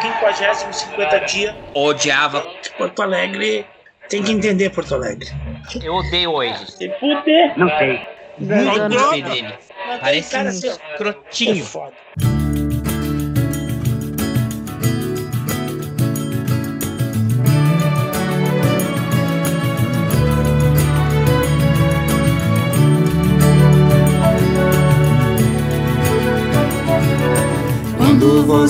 Quinquagésimo, 50 dia. Odiava. Porto Alegre tem que entender Porto Alegre. Eu odeio hoje. Se fuder. Não sei. Não, um assim, ó, escrotinho. é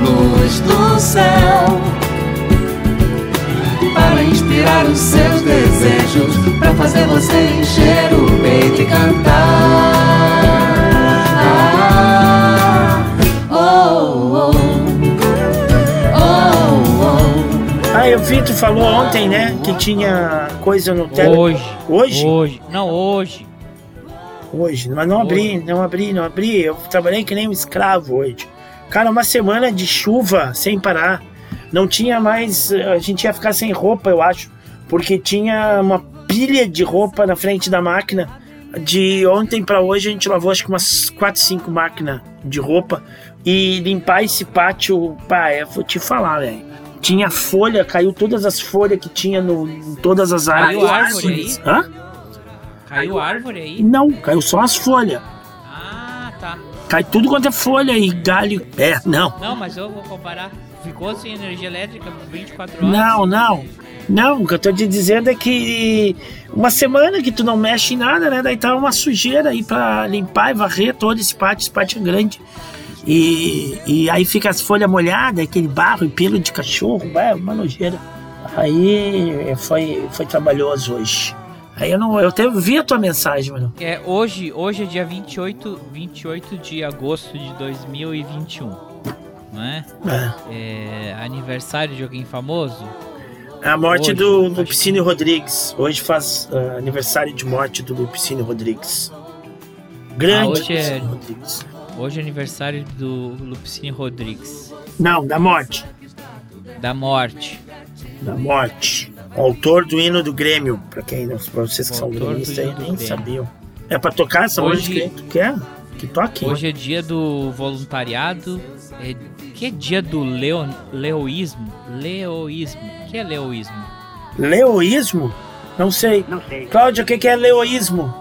luz do céu para inspirar os seus desejos, para fazer você encher o peito e cantar. Oh, oh, oh, oh. Ah, eu vi, tu falou ontem, né? Que tinha coisa no tele. Hoje. Hoje? Hoje. Não, hoje. Hoje, mas não abri, não abri, não abri. Eu trabalhei que nem um escravo hoje. Cara, uma semana de chuva sem parar. Não tinha mais. A gente ia ficar sem roupa, eu acho. Porque tinha uma pilha de roupa na frente da máquina. De ontem pra hoje a gente lavou acho que umas 4, 5 máquinas de roupa. E limpar esse pátio, pá, eu vou te falar, velho. Tinha folha, caiu todas as folhas que tinha no, em todas as Caiu áreas. árvore aí? Hã? Caiu árvore aí? Não, caiu só as folhas. Ah, tá. Cai tudo quanto é folha e galho. É, não. Não, mas eu vou comparar. Ficou sem energia elétrica por 24 horas? Não, não. Não, o que eu tô te dizendo é que uma semana que tu não mexe em nada, né? Daí tá uma sujeira aí pra limpar e varrer todo esse pátio, esse pátio é grande. E, e aí fica as folhas molhadas, aquele barro e pelo de cachorro, é uma nojeira. Aí foi, foi trabalhoso hoje. Aí eu não. Eu até vi a tua mensagem, mano. É, hoje, hoje é dia 28, 28 de agosto de 2021. Não é? É. É aniversário de alguém famoso? A morte Hoje, do Lupicínio Rodrigues. Hoje faz ah, aniversário de morte do Lupicínio Rodrigues. Grande Ah, hoje é- Rodrigues. Hoje é aniversário do Lupicínio Rodrigues. Não, da morte. Da morte. Da morte. O autor do hino do Grêmio. Pra quem não, pra vocês que O são gremistas aí nem sabiam. É pra tocar essa Hoje- música aí? Tu quer? Que toque. Hoje é dia do voluntariado. É, que é dia do leo, leoísmo? Leoísmo. O que é leoísmo? Leoísmo? Não sei. Não sei. Cláudia, o que que é leoísmo?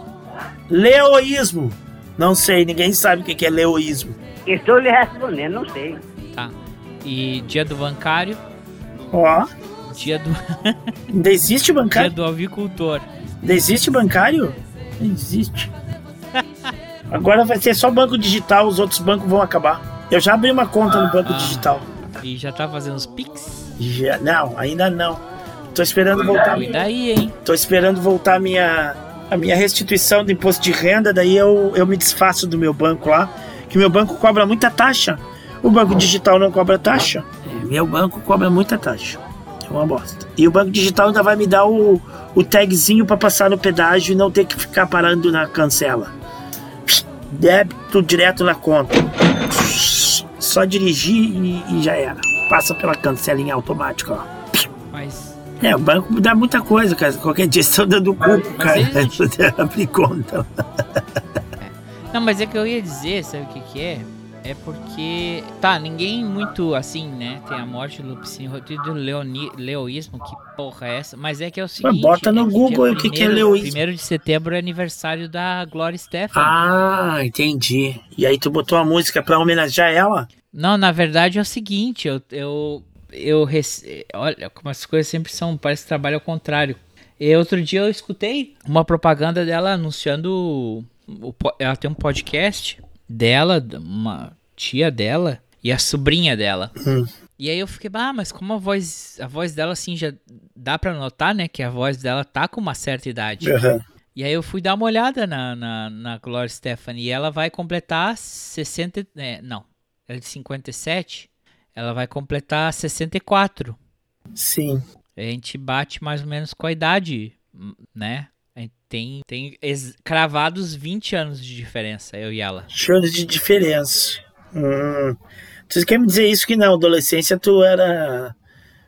Leoísmo. Não sei, ninguém sabe o que que é leoísmo. Estou lhe respondendo, não sei. Tá. E dia do bancário. Ó, Dia do, ainda existe dia bancário? do avicultor. Ainda existe bancário? Não existe. Agora vai ser só banco digital, os outros bancos vão acabar. Eu já abri uma conta no banco Ah. digital. E já tá fazendo os pics? Já, não, ainda não. Tô esperando voltar. Cuida aí, hein? Tô esperando voltar a minha, a minha restituição do imposto de renda, daí eu, eu me desfaço do meu banco lá, que meu banco cobra muita taxa. O banco digital não cobra taxa. É, Meu banco cobra muita taxa. É uma bosta. E o banco digital ainda vai me dar o, o tagzinho pra passar no pedágio e não ter que ficar parando na cancela. Débito direto na conta. Só dirigir e, e já era. Passa pela cancelinha automática, ó. Mas. É, o banco dá muita coisa, cara. Qualquer dia estão dando cu cara ele abrir conta. Não, mas é que eu ia dizer, sabe o que que é? É porque, tá, ninguém muito assim, né? Tem a morte do Lupicínio Rodrigues do leoni, leoísmo, que porra é essa? Mas é que é o seguinte... bota no é Google o que que é leoísmo. Primeiro de setembro é aniversário da Gloria Stefan. Ah, entendi. E aí tu botou a música pra homenagear ela? Não, na verdade é o seguinte, eu... eu eu rece... Olha, como as coisas sempre são, parece que trabalha ao contrário. E outro dia eu escutei uma propaganda dela anunciando. o- ela tem um podcast dela, uma tia dela e a sobrinha dela. Hum. E aí eu fiquei, ah, mas como a voz, a voz dela assim já dá pra notar, né, que a voz dela tá com uma certa idade. Aham. E aí eu fui dar uma olhada na, na, na Gloria Stephanie e ela vai completar 60. É, não, ela é de 57. Ela vai completar 64. Sim. A gente bate mais ou menos com a idade, hum, né? Tem, tem cravados 20 anos de diferença, eu e ela. Shows de diferença. Hum. Você quer me dizer isso que na adolescência tu era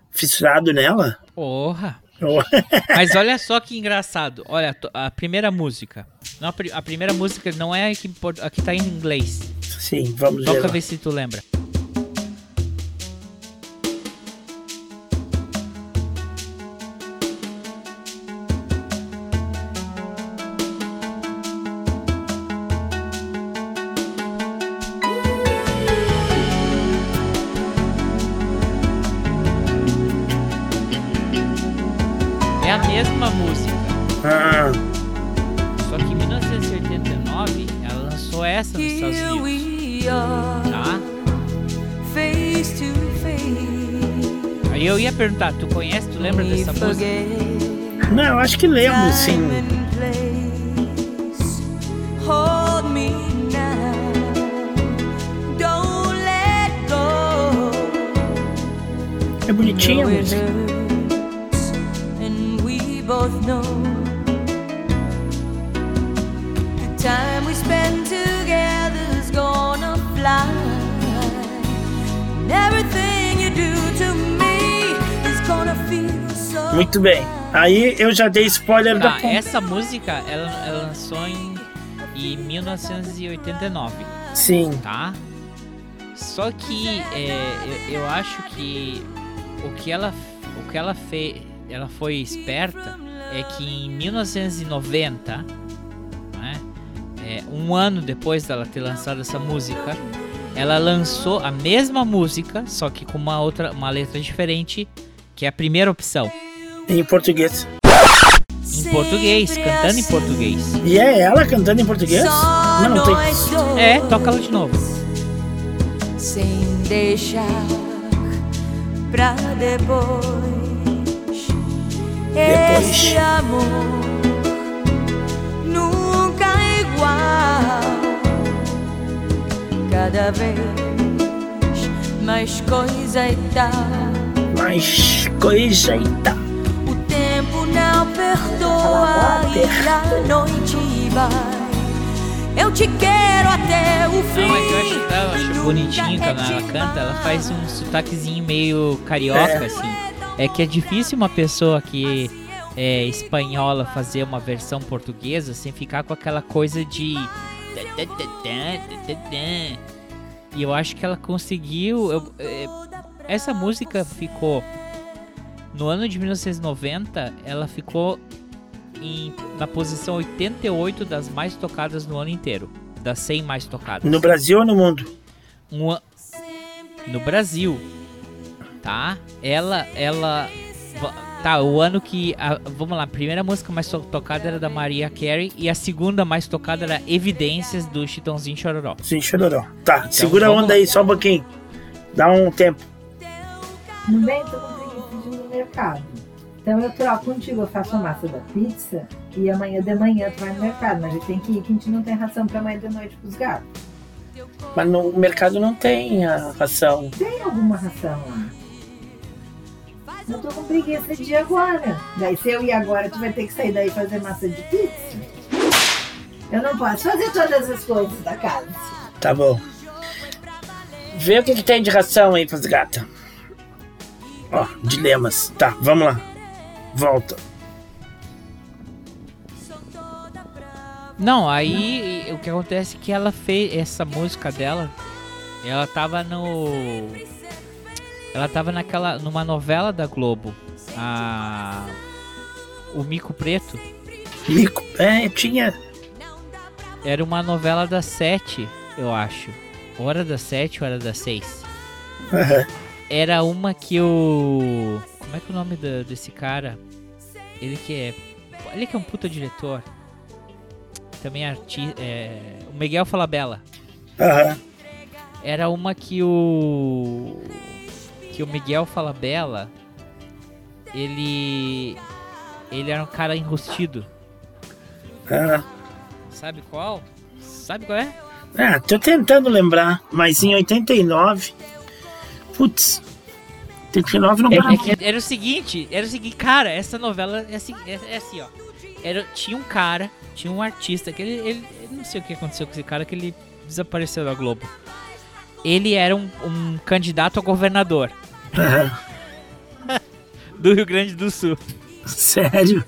fissurado nela? Porra! Oh, Mas olha só que engraçado. Olha, a primeira música. Não, a, pri- a primeira música não é a que, a que tá em inglês. Sim, vamos Toca ver. ver se tu lembra. Perguntar, tu conhece, tu lembra dessa música? forget não, eu acho que lembro, sim. time and place. Hold me now. Don't let go. É bonitinha a música. hurts, and we both know the time we spend Muito bem. Aí eu já dei spoiler da Tá, ponta. essa música ela, ela lançou em, em 1989, Sim. tá? Só que é, eu, eu acho que o que ela o que ela fez, ela foi esperta é que em 1990, né, é, um ano depois dela ter lançado essa música, ela lançou a mesma música, só que com uma outra, uma letra diferente, que é a primeira opção, Em português. em português, cantando em português. E é ela cantando em português? Só Não, não tem. É, toca ela de novo. sem deixar pra depois. Depois. Esse amor nunca é igual. Cada vez mais coisa e tal. Mas coisa e tal. Não perdoa e a noite vai. Eu te quero até o fim. Não, é que eu acho, eu acho bonitinho é quando ela canta, ela faz um sotaquezinho meio carioca, É. assim. É que é difícil uma pessoa que é espanhola fazer uma versão portuguesa sem ficar com aquela coisa de. E eu acho que ela conseguiu. eu- é, essa música ficou. No ano de 1990, ela ficou em- na posição 88 das mais tocadas no ano inteiro. Das 100 mais tocadas. No Brasil ou no mundo? Um a- no Brasil, tá? Ela, ela, tá? O ano que, a- vamos lá, a primeira música mais to- tocada era da Maria Carey e a segunda mais tocada era Evidências do Chitãozinho Chororó. Sim, chororó. Tá, segura a onda lá. aí, só um pouquinho. Dá um tempo. No bem, tô com mercado. Então eu troco contigo, eu faço a massa da pizza e amanhã de manhã tu vai no mercado. Mas a gente tem que ir, que a gente não tem ração pra amanhã de noite pros gatos. Mas no mercado não tem a ração. Tem alguma ração lá? Eu tô com preguiça de ir agora. Daí se eu ir agora, tu vai ter que sair daí fazer massa de pizza. Eu não posso fazer todas as coisas da casa. Tá bom. Vê o que, que tem de ração aí pras gatas. Ó, dilemas. Tá, vamos lá. Volta. Não, aí o que acontece é que ela fez essa música dela, ela tava no ela tava naquela numa novela da Globo, a o Mico Preto. Mico. É, tinha. Era uma novela das sete, eu acho. Era das sete era das seis. Aham. Era uma que o. Como é que é o nome da- desse cara? Ele que é. Ele que é um puta diretor. Também é artista. É, o Miguel Falabella. Aham. Era uma que o. Que o Miguel Falabella. Ele. Ele era um cara enrustido. Ah, Sabe qual? Sabe qual é? é, tô tentando lembrar, mas em 89. Putz. 89 não É- para. é que era o seguinte, era o seguinte, cara, essa novela é assim, é, é assim ó. Era, tinha um cara, tinha um artista que ele, ele, eu não sei o que aconteceu com esse cara que ele desapareceu da Globo. Ele era um, um candidato a governador do Rio Grande do Sul. Sério?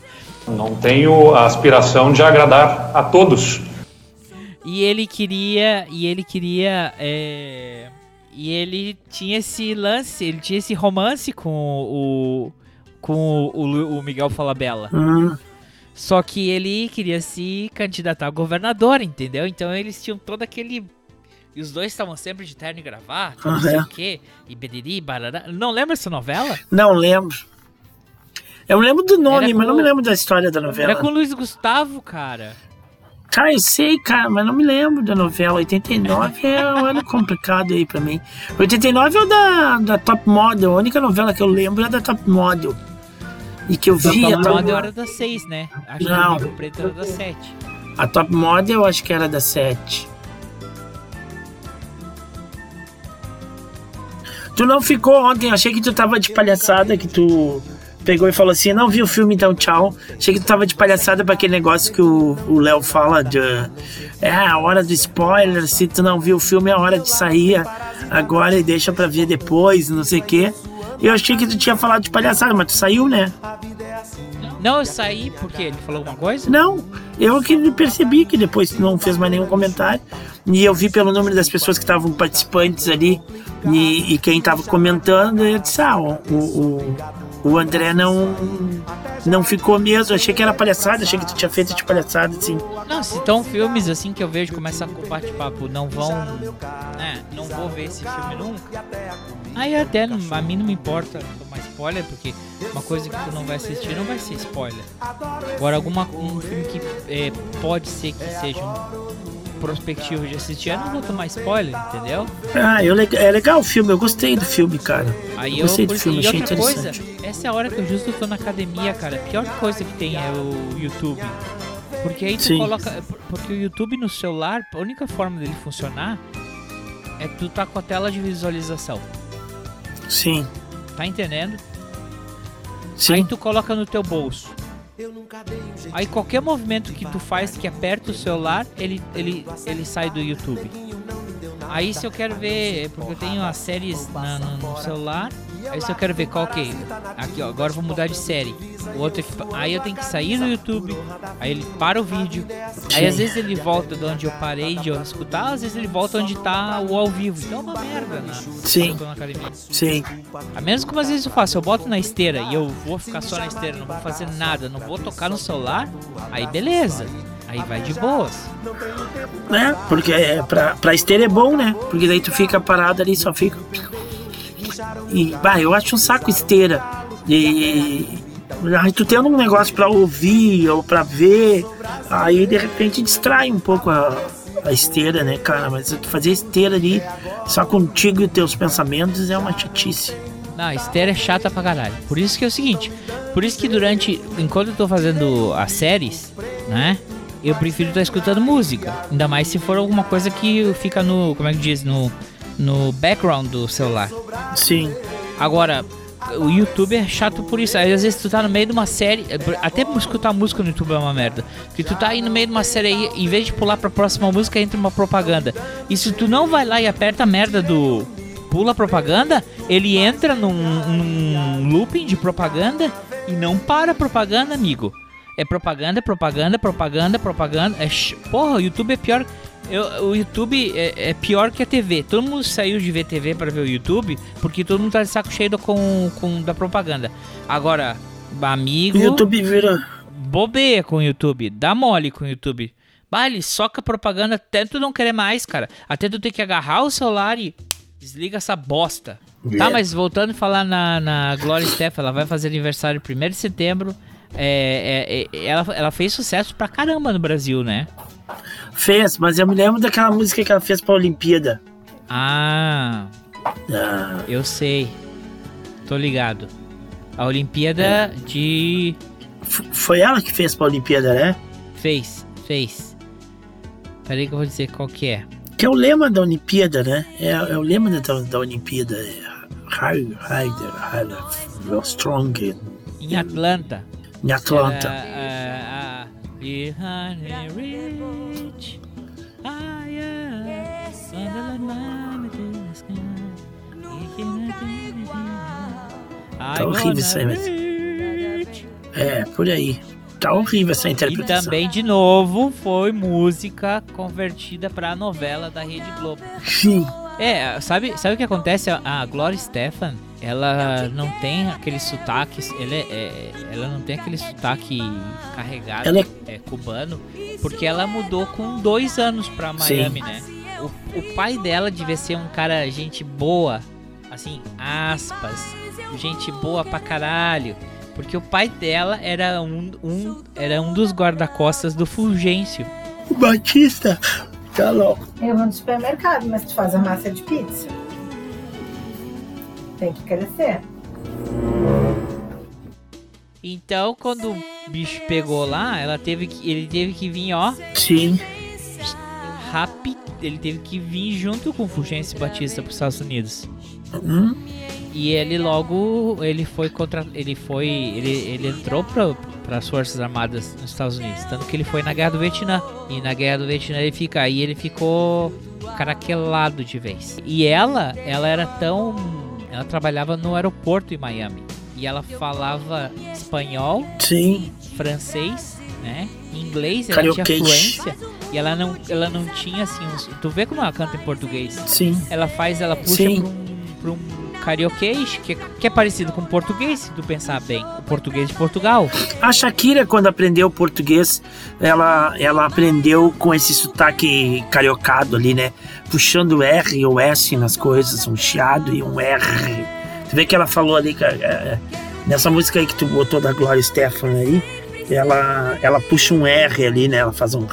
Não tenho a aspiração de agradar a todos. E ele queria. E ele queria. é, e ele tinha esse lance, ele tinha esse romance com o. Com o, o- Miguel Falabella. Hum, Só que ele queria se candidatar a governador, entendeu? Então eles tinham todo aquele. E os dois estavam sempre de terno e gravata, não sei Aham. o quê. E beriri, barará. Não lembra essa novela? não lembro. Eu lembro do nome, Era mas não com- me lembro da história da novela. Era com o Luiz Gustavo, cara. Cara, eu sei, cara, mas não me lembro da novela. 89 é um ano complicado aí pra mim. 89 é o da, da Top Model. A única novela que eu lembro é da Top Model. E que eu vi a Então, Top, a hora das seis, né? Acho Não. que o Preto era das sete. a Top Model eu acho que era da 7. Tu não ficou ontem, achei que tu tava de palhaçada, que tu pegou e falou assim, não vi o filme, então tchau. Achei que tu tava de palhaçada pra aquele negócio que o Léo fala de... É, a hora do spoiler, se tu não viu o filme, é a hora de sair agora e deixa pra ver depois, não sei o quê. Eu achei que tu tinha falado de palhaçada, mas tu saiu, né? Não, eu saí porque ele falou alguma coisa? Não, eu que percebi que depois tu não fez mais nenhum comentário. E eu vi pelo número das pessoas que estavam participantes ali e, e quem estava comentando, eu disse, ah, o, o, o André não, não ficou mesmo. Achei que era palhaçada, achei que tu tinha feito de palhaçada, assim. Não, se estão filmes assim que eu vejo começa com bate-papo, não vão. É, não vou ver esse filme nunca. Aí até a mim não me importa tomar spoiler, porque uma coisa que tu não vai assistir não vai ser spoiler. Agora, alguma, um filme que é, pode ser que seja um prospectivo de assistir, eu não vou tomar spoiler, entendeu? Ah, eu, é legal o filme, eu gostei do filme, cara. Aí Eu eu, gostei por do filme, achei outra coisa, interessante. essa é a hora que eu justo tô na academia, cara. A pior coisa que tem é o YouTube. Porque aí tu Sim. coloca. Porque o YouTube no celular, a única forma dele funcionar é tu tá com a tela de visualização. Sim, Tá entendendo? Aí sim. tu coloca no teu bolso. Aí qualquer movimento que tu faz que aperta o celular, ele, ele, ele sai do YouTube. Aí se eu quero ver, porque eu tenho as séries na- no, no celular, aí se eu quero ver qual que é, aqui ó, agora eu vou mudar de série. O outro aqui, aí eu tenho que sair do YouTube, aí ele para o vídeo, aí às vezes ele volta de onde eu parei de eu escutar, às vezes ele volta onde tá o ao vivo. Então é uma merda, né? Sim. Sim, A menos como às vezes eu faço, eu boto na esteira e eu vou ficar só na esteira, não vou fazer nada, não vou tocar no celular, aí beleza. Aí vai de boas. né? Porque é, pra, pra esteira é bom, né? Porque daí tu fica parado ali, só fica. E, bah, eu acho um saco esteira. E. Aí tu tendo um negócio pra ouvir ou pra ver, aí de repente distrai um pouco a, a esteira, né, cara? Mas fazer esteira ali só contigo e teus pensamentos é uma chatice. Não, esteira é chata pra caralho. Por isso que é o seguinte, por isso que durante, enquanto eu tô fazendo as séries, né? Eu prefiro estar escutando música. Ainda mais se for alguma coisa que fica no, como é que diz, no, no background do celular. Sim, Agora, o YouTube é chato por isso. Às vezes tu tá no meio de uma série. Até escutar música no YouTube é uma merda. Porque tu tá aí no meio de uma série aí, em vez de pular pra próxima música, entra uma propaganda. E se tu não vai lá e aperta a merda do pula propaganda, ele entra num, num looping de propaganda e não para a propaganda, amigo. É propaganda, propaganda, propaganda, propaganda. É ch- Porra, o YouTube é pior. Eu- o YouTube é, é pior que a TV. Todo mundo saiu de ver TV para ver o YouTube porque todo mundo tá de saco cheio com, com da propaganda. Agora, amigo, o YouTube vira. bobeia com o YouTube, dá mole com o YouTube. Bah, ele soca propaganda até tu não querer mais, cara. Até tu ter que agarrar o celular e desliga essa bosta. Tá, É. mas voltando a falar na, na Gloria Steph, ela vai fazer aniversário 1 de setembro. É, é, é, ela, ela fez sucesso pra caramba no Brasil, né? Fez, mas eu me lembro daquela música que ela fez pra Olimpíada. Ah, Ah, eu sei. Tô ligado. A Olimpíada de. f- foi ela que fez pra Olimpíada, né? Fez. fez. Peraí que eu vou dizer qual que é. Que é o lema da Olimpíada, né? É, é o lema da, da Olimpíada. É High, Rider, High, Strong Em Atlanta. em Atlanta. A- a- Behind Tá horrível isso aí. É, por aí. Tá horrível essa E interpretação. também, de novo, foi música convertida pra novela da Rede Globo. Sim. É, sabe, sabe o que acontece? A- Gloria Stefan, ela não tem aquele sotaque, ela, é- é- ela não tem aquele sotaque carregado, Ela é- é, cubano, porque ela mudou com dois anos pra Miami, né? O, o pai dela devia ser um cara, gente boa, assim, aspas, gente boa pra caralho. Porque o pai dela era um, um, era um dos guarda-costas do Fulgêncio. O Batista tá louco. Eu vou no supermercado, mas tu faz a massa de pizza. Tem que crescer. Então, quando o bicho pegou lá, ela teve que, ele teve que vir, ó, Sim. rápido. Ele teve que vir junto com Fulgêncio Batista para os Estados Unidos. Hum, E ele logo, ele foi contra, ele foi, ele, ele entrou para as forças armadas nos Estados Unidos, tanto que ele foi na guerra do Vietnã. E na guerra do Vietnã ele fica, aí ele ficou caraquelado de vez. E ela, ela era tão, ela trabalhava no aeroporto em Miami e ela falava espanhol, sim. francês, né? Inglês, ela tinha fluência e ela não, ela não tinha assim, uns, tu vê como ela canta em português? Sim. ela faz, ela puxa Sim. pra um, pra um carioquês, que, que é parecido com o português, se tu pensar bem. O português de Portugal. A Shakira, quando aprendeu português, ela, ela aprendeu com esse sotaque cariocado ali, né? Puxando R ou S nas coisas, um chiado e um R. Tu vê que ela falou ali, cara, é, nessa música aí que tu botou da Gloria Stefan aí, ela, ela puxa um R ali, né? Ela faz um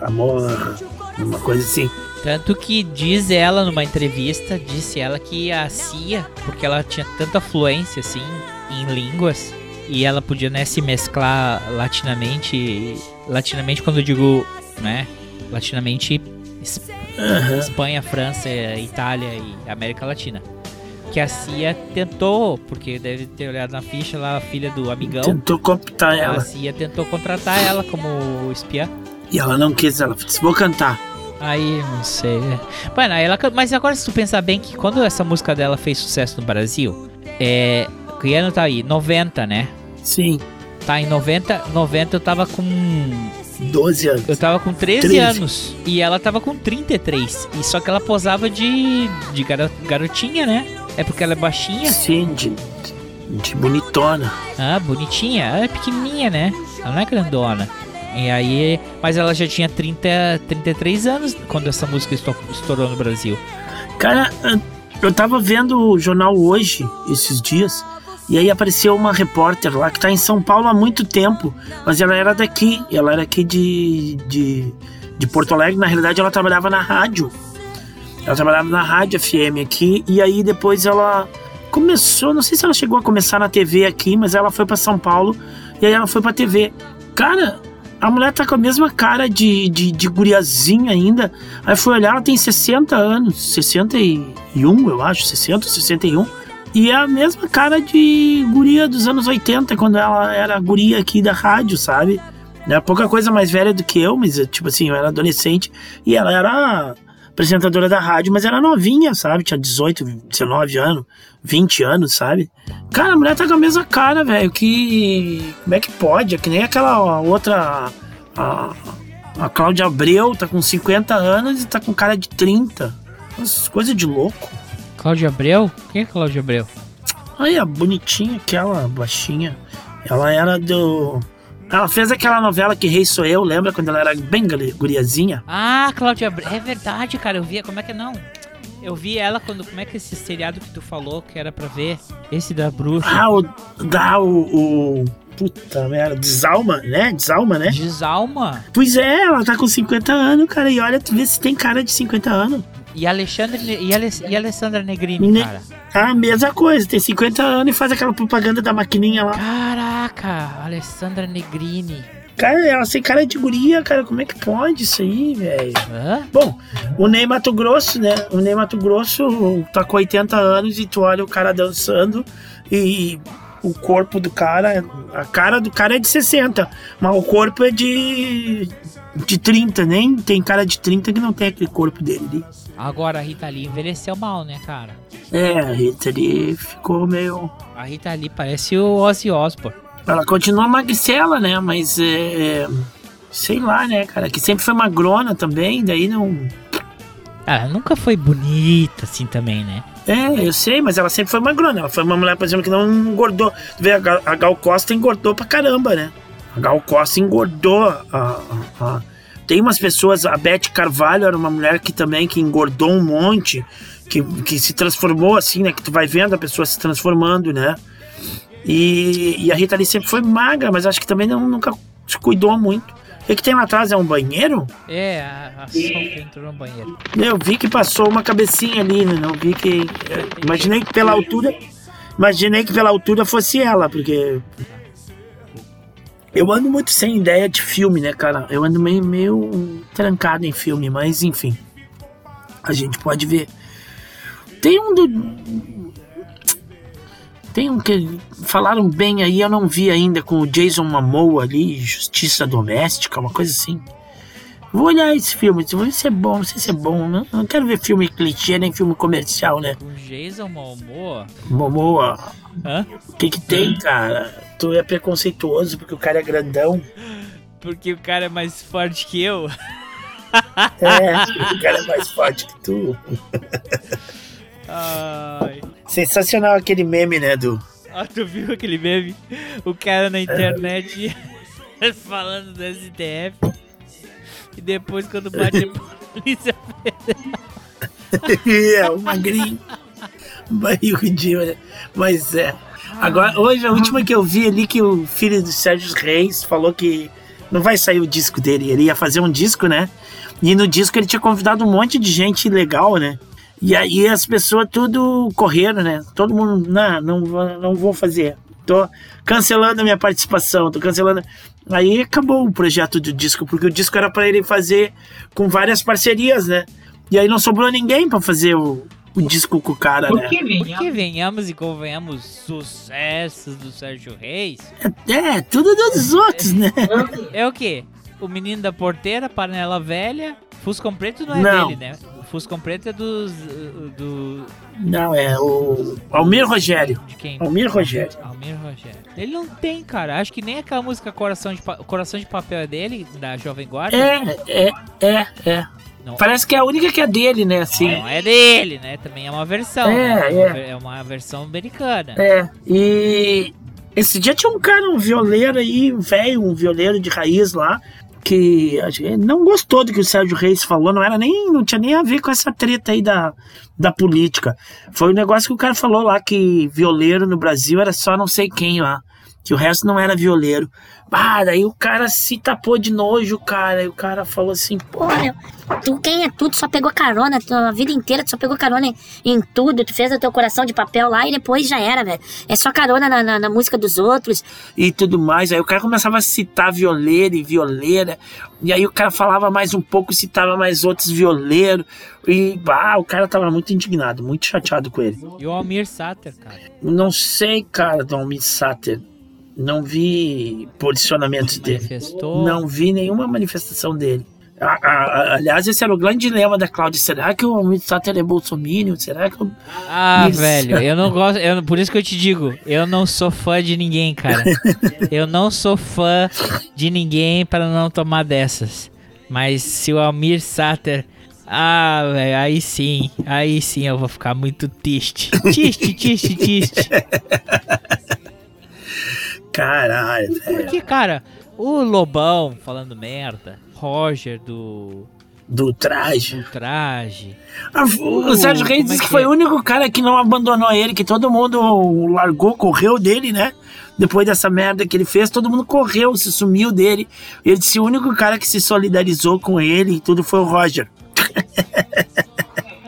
amor, uma coisa assim. Tanto que diz ela numa entrevista, disse ela que a CIA, porque ela tinha tanta fluência assim em línguas, e ela podia né, se mesclar latinamente. Latinamente quando eu digo, né? Latinamente. Espanha, França, Itália e América Latina. Que a CIA tentou, porque deve ter olhado na ficha lá, a filha do amigão. Tentou A ela. CIA tentou contratar ela como espiã. E ela não quis, ela disse, vou cantar. Aí, não sei. Mano, ela, mas agora se tu pensar bem que quando essa música dela fez sucesso no Brasil, é. Que ano tá aí? 90, né? Sim, Tá em 90, 90 eu tava com. 12 anos. Eu tava com 13, 13. anos. E ela tava com 33. E só que ela posava de. de garo- garotinha, né? É porque ela é baixinha. Sim, de, de bonitona. Ah, bonitinha. Ela é pequenininha, né? Ela não é grandona. E aí. Mas ela já tinha 30, 33 anos quando essa música esto- estourou no Brasil. Cara, eu tava vendo o jornal hoje, esses dias, e aí apareceu uma repórter lá que tá em São Paulo há muito tempo, mas ela era daqui, ela era aqui de, de, de Porto Alegre, na realidade ela trabalhava na rádio. Ela trabalhava na rádio FM aqui, e aí depois ela começou, não sei se ela chegou a começar na TV aqui, mas ela foi pra São Paulo, e aí ela foi pra TV. Cara, a mulher tá com a mesma cara de, de, de guriazinha ainda. Aí fui olhar, ela tem 60 anos, 61, eu acho, 60, 61. E é a mesma cara de guria dos anos 80, quando ela era guria aqui da rádio, sabe? É pouca coisa mais velha do que eu, mas tipo assim, eu era adolescente e ela era apresentadora da rádio, mas era novinha, sabe? Tinha 18, 19 anos, 20 anos, sabe? Cara, a mulher tá com a mesma cara, velho. Que. Como é que pode? É que nem aquela outra. A, a Cláudia Abreu tá com 50 anos e tá com cara de 30. Nossa, coisa de louco. Cláudia Abreu? Quem é Cláudia Abreu? Aí, a bonitinha, aquela baixinha. Ela era do. Ela fez aquela novela que Rei Sou Eu, lembra quando ela era bem guri- guriazinha? Ah, Cláudia. É verdade, cara. Eu vi. Como é que não? Eu vi ela quando. Como é que esse seriado que tu falou que era pra ver? Esse da bruxa. Ah, o. Da o. o puta merda, Desalma, né? Desalma, né? Desalma. Pois é, ela tá com 50 anos, cara. E olha, tu vê se tem cara de 50 anos. E Alexandre e, Ale, e Alessandra Negrini, Ne- cara. A mesma coisa, tem 50 anos e faz aquela propaganda da maquininha lá. Caraca, Alessandra Negrini. Cara, ela sem cara de guria, cara, como é que pode isso aí, velho? Bom, o Ney Mato Grosso, né? O Ney Mato Grosso tá com 80 anos e tu olha o cara dançando e o corpo do cara, a cara do cara é de 60, mas o corpo é de de 30, nem tem cara de 30 que não tem aquele corpo dele ali. Agora a Rita Lee envelheceu mal, né, cara? É, a Rita ali ficou meio. A Rita Lee parece o Ozzy Osbourne. Ela continua magricela, né? Mas é. é, Sei lá, né, cara? Que sempre foi magrona também, daí não. Ah, ela nunca foi bonita assim também, né? É, eu sei, mas ela sempre foi magrona. Ela foi uma mulher, por exemplo, que não engordou. Tu vê, a Gal- Costa engordou pra caramba, né? A Gal Costa engordou. a- a- a- Tem umas pessoas, a Beth Carvalho era uma mulher que também que engordou um monte, que, que se transformou assim, né? Que tu vai vendo a pessoa se transformando, né? E, e a Rita ali sempre foi magra, mas acho que também não, nunca se cuidou muito. O que, que tem lá atrás? É um banheiro? É, a, a Sophie entrou no banheiro. Eu vi que passou uma cabecinha ali, né? Não vi que. Imaginei que pela altura. Imaginei que pela altura fosse ela, porque. Eu ando muito sem ideia de filme, né, cara? Eu ando meio, meio trancado em filme, mas enfim. A gente pode ver. Tem um do. Tem um que falaram bem aí, eu não vi ainda, com o Jason Momoa ali, Justiça Doméstica, uma coisa assim. Vou olhar esse filme, vou ver se é bom, não sei se é bom. Não, não quero ver filme clichê nem filme comercial, né? O Jason Momoa. Momoa, Hã? o que que tem, cara? Tu é preconceituoso porque o cara é grandão. Porque o cara é mais forte que eu. É, o cara é mais forte que tu. Ai. Sensacional aquele meme, né, do... Ah, tu viu aquele meme? O cara na internet falando do STF. E depois quando bate a polícia. é, o magrinho. Barrigudinho, né? Mas é. Agora, hoje, a última que eu vi ali, que o filho do Sérgio Reis falou que não vai sair o disco dele. Ele ia fazer um disco, né? E no disco ele tinha convidado um monte de gente legal, né? E aí as pessoas tudo correram, né? Todo mundo, não, não, vou- não vou fazer. Tô cancelando a minha participação, tô cancelando. Aí acabou o projeto do disco, porque o disco era para ele fazer com várias parcerias, né? E aí não sobrou ninguém para fazer o, o disco com o cara, né? Porque venhamos e convenhamos sucessos do Sérgio Reis. É, tudo dos outros, né? É o quê? O menino da porteira, panela velha. Fuscão preto não é Não. dele, né? Fuscão preto é dos. uh, do. Não, é o Almir Rogério. De quem? Almir Rogério. Almir Rogério. Ele não tem, cara. Acho que nem aquela música Coração de, Pa- Coração de Papel é dele, da Jovem Guarda. É, é, é, é. Não. Parece que é a única que é dele, né? Assim. Não é dele, né? Também é uma versão. É, né? é. Ver- é uma versão americana. É, e esse dia tinha um cara, um violeiro aí, um velho, um violeiro de raiz lá, que não gostou do que o Sérgio Reis falou, não era nem, não tinha nem a ver com essa treta aí da, da política. Foi um negócio que o cara falou lá que violeiro no Brasil era só não sei quem lá, que o resto não era violeiro. Ah, daí o cara se tapou de nojo, cara, e o cara falou assim, pô, tu quem é tudo, só pegou carona, tua vida inteira tu só pegou carona em, em tudo, tu fez o teu coração de papel lá e depois já era, velho. É só carona na, na, na música dos outros. e tudo mais. Aí o cara começava a citar violeiro e violeira. E aí o cara falava mais um pouco, citava mais outros violeiros. E ah, o cara tava muito indignado, muito chateado com ele. E o Almir Sater, cara. Não sei, cara, do Almir Sater. Não vi posicionamentos dele. Manifestou. Não vi nenhuma manifestação dele. A- a- a- aliás, esse era o grande dilema da Cláudia. Será que o Almir Sater é bolsominion? Será que o... Ah, Isso. velho, eu não gosto. eu- por isso que eu te digo, eu não sou fã de ninguém, cara. Eu não sou fã de ninguém para não tomar dessas. Mas se o Almir Sater. Ah, velho, aí sim, aí sim eu vou ficar muito triste. Triste, triste, triste. Caralho, velho. Porque, cara, o Lobão falando merda, Roger do, Do traje. do traje. Ah, O Sérgio Reis é disse que que foi é? o único cara que não abandonou ele, que todo mundo largou, correu dele, né? Depois dessa merda que ele fez, todo mundo correu, se sumiu dele. Ele disse que o único cara que se solidarizou com ele e tudo foi o Roger.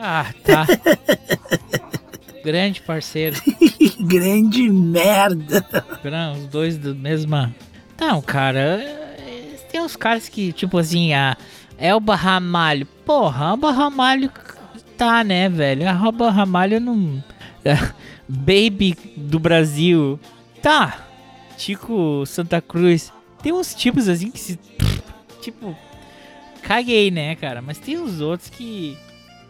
Ah, tá. Grande parceiro. Grande merda. Os dois do mesma. Não, cara. tem uns caras que, tipo assim, a Elba Ramalho. Porra, a Elba Ramalho tá, né, velho? A Elba Ramalho não. Baby do Brasil. Tá. Chico Santa Cruz. Tem uns tipos assim que se. Tipo. Caguei, né, cara? Mas tem os outros que.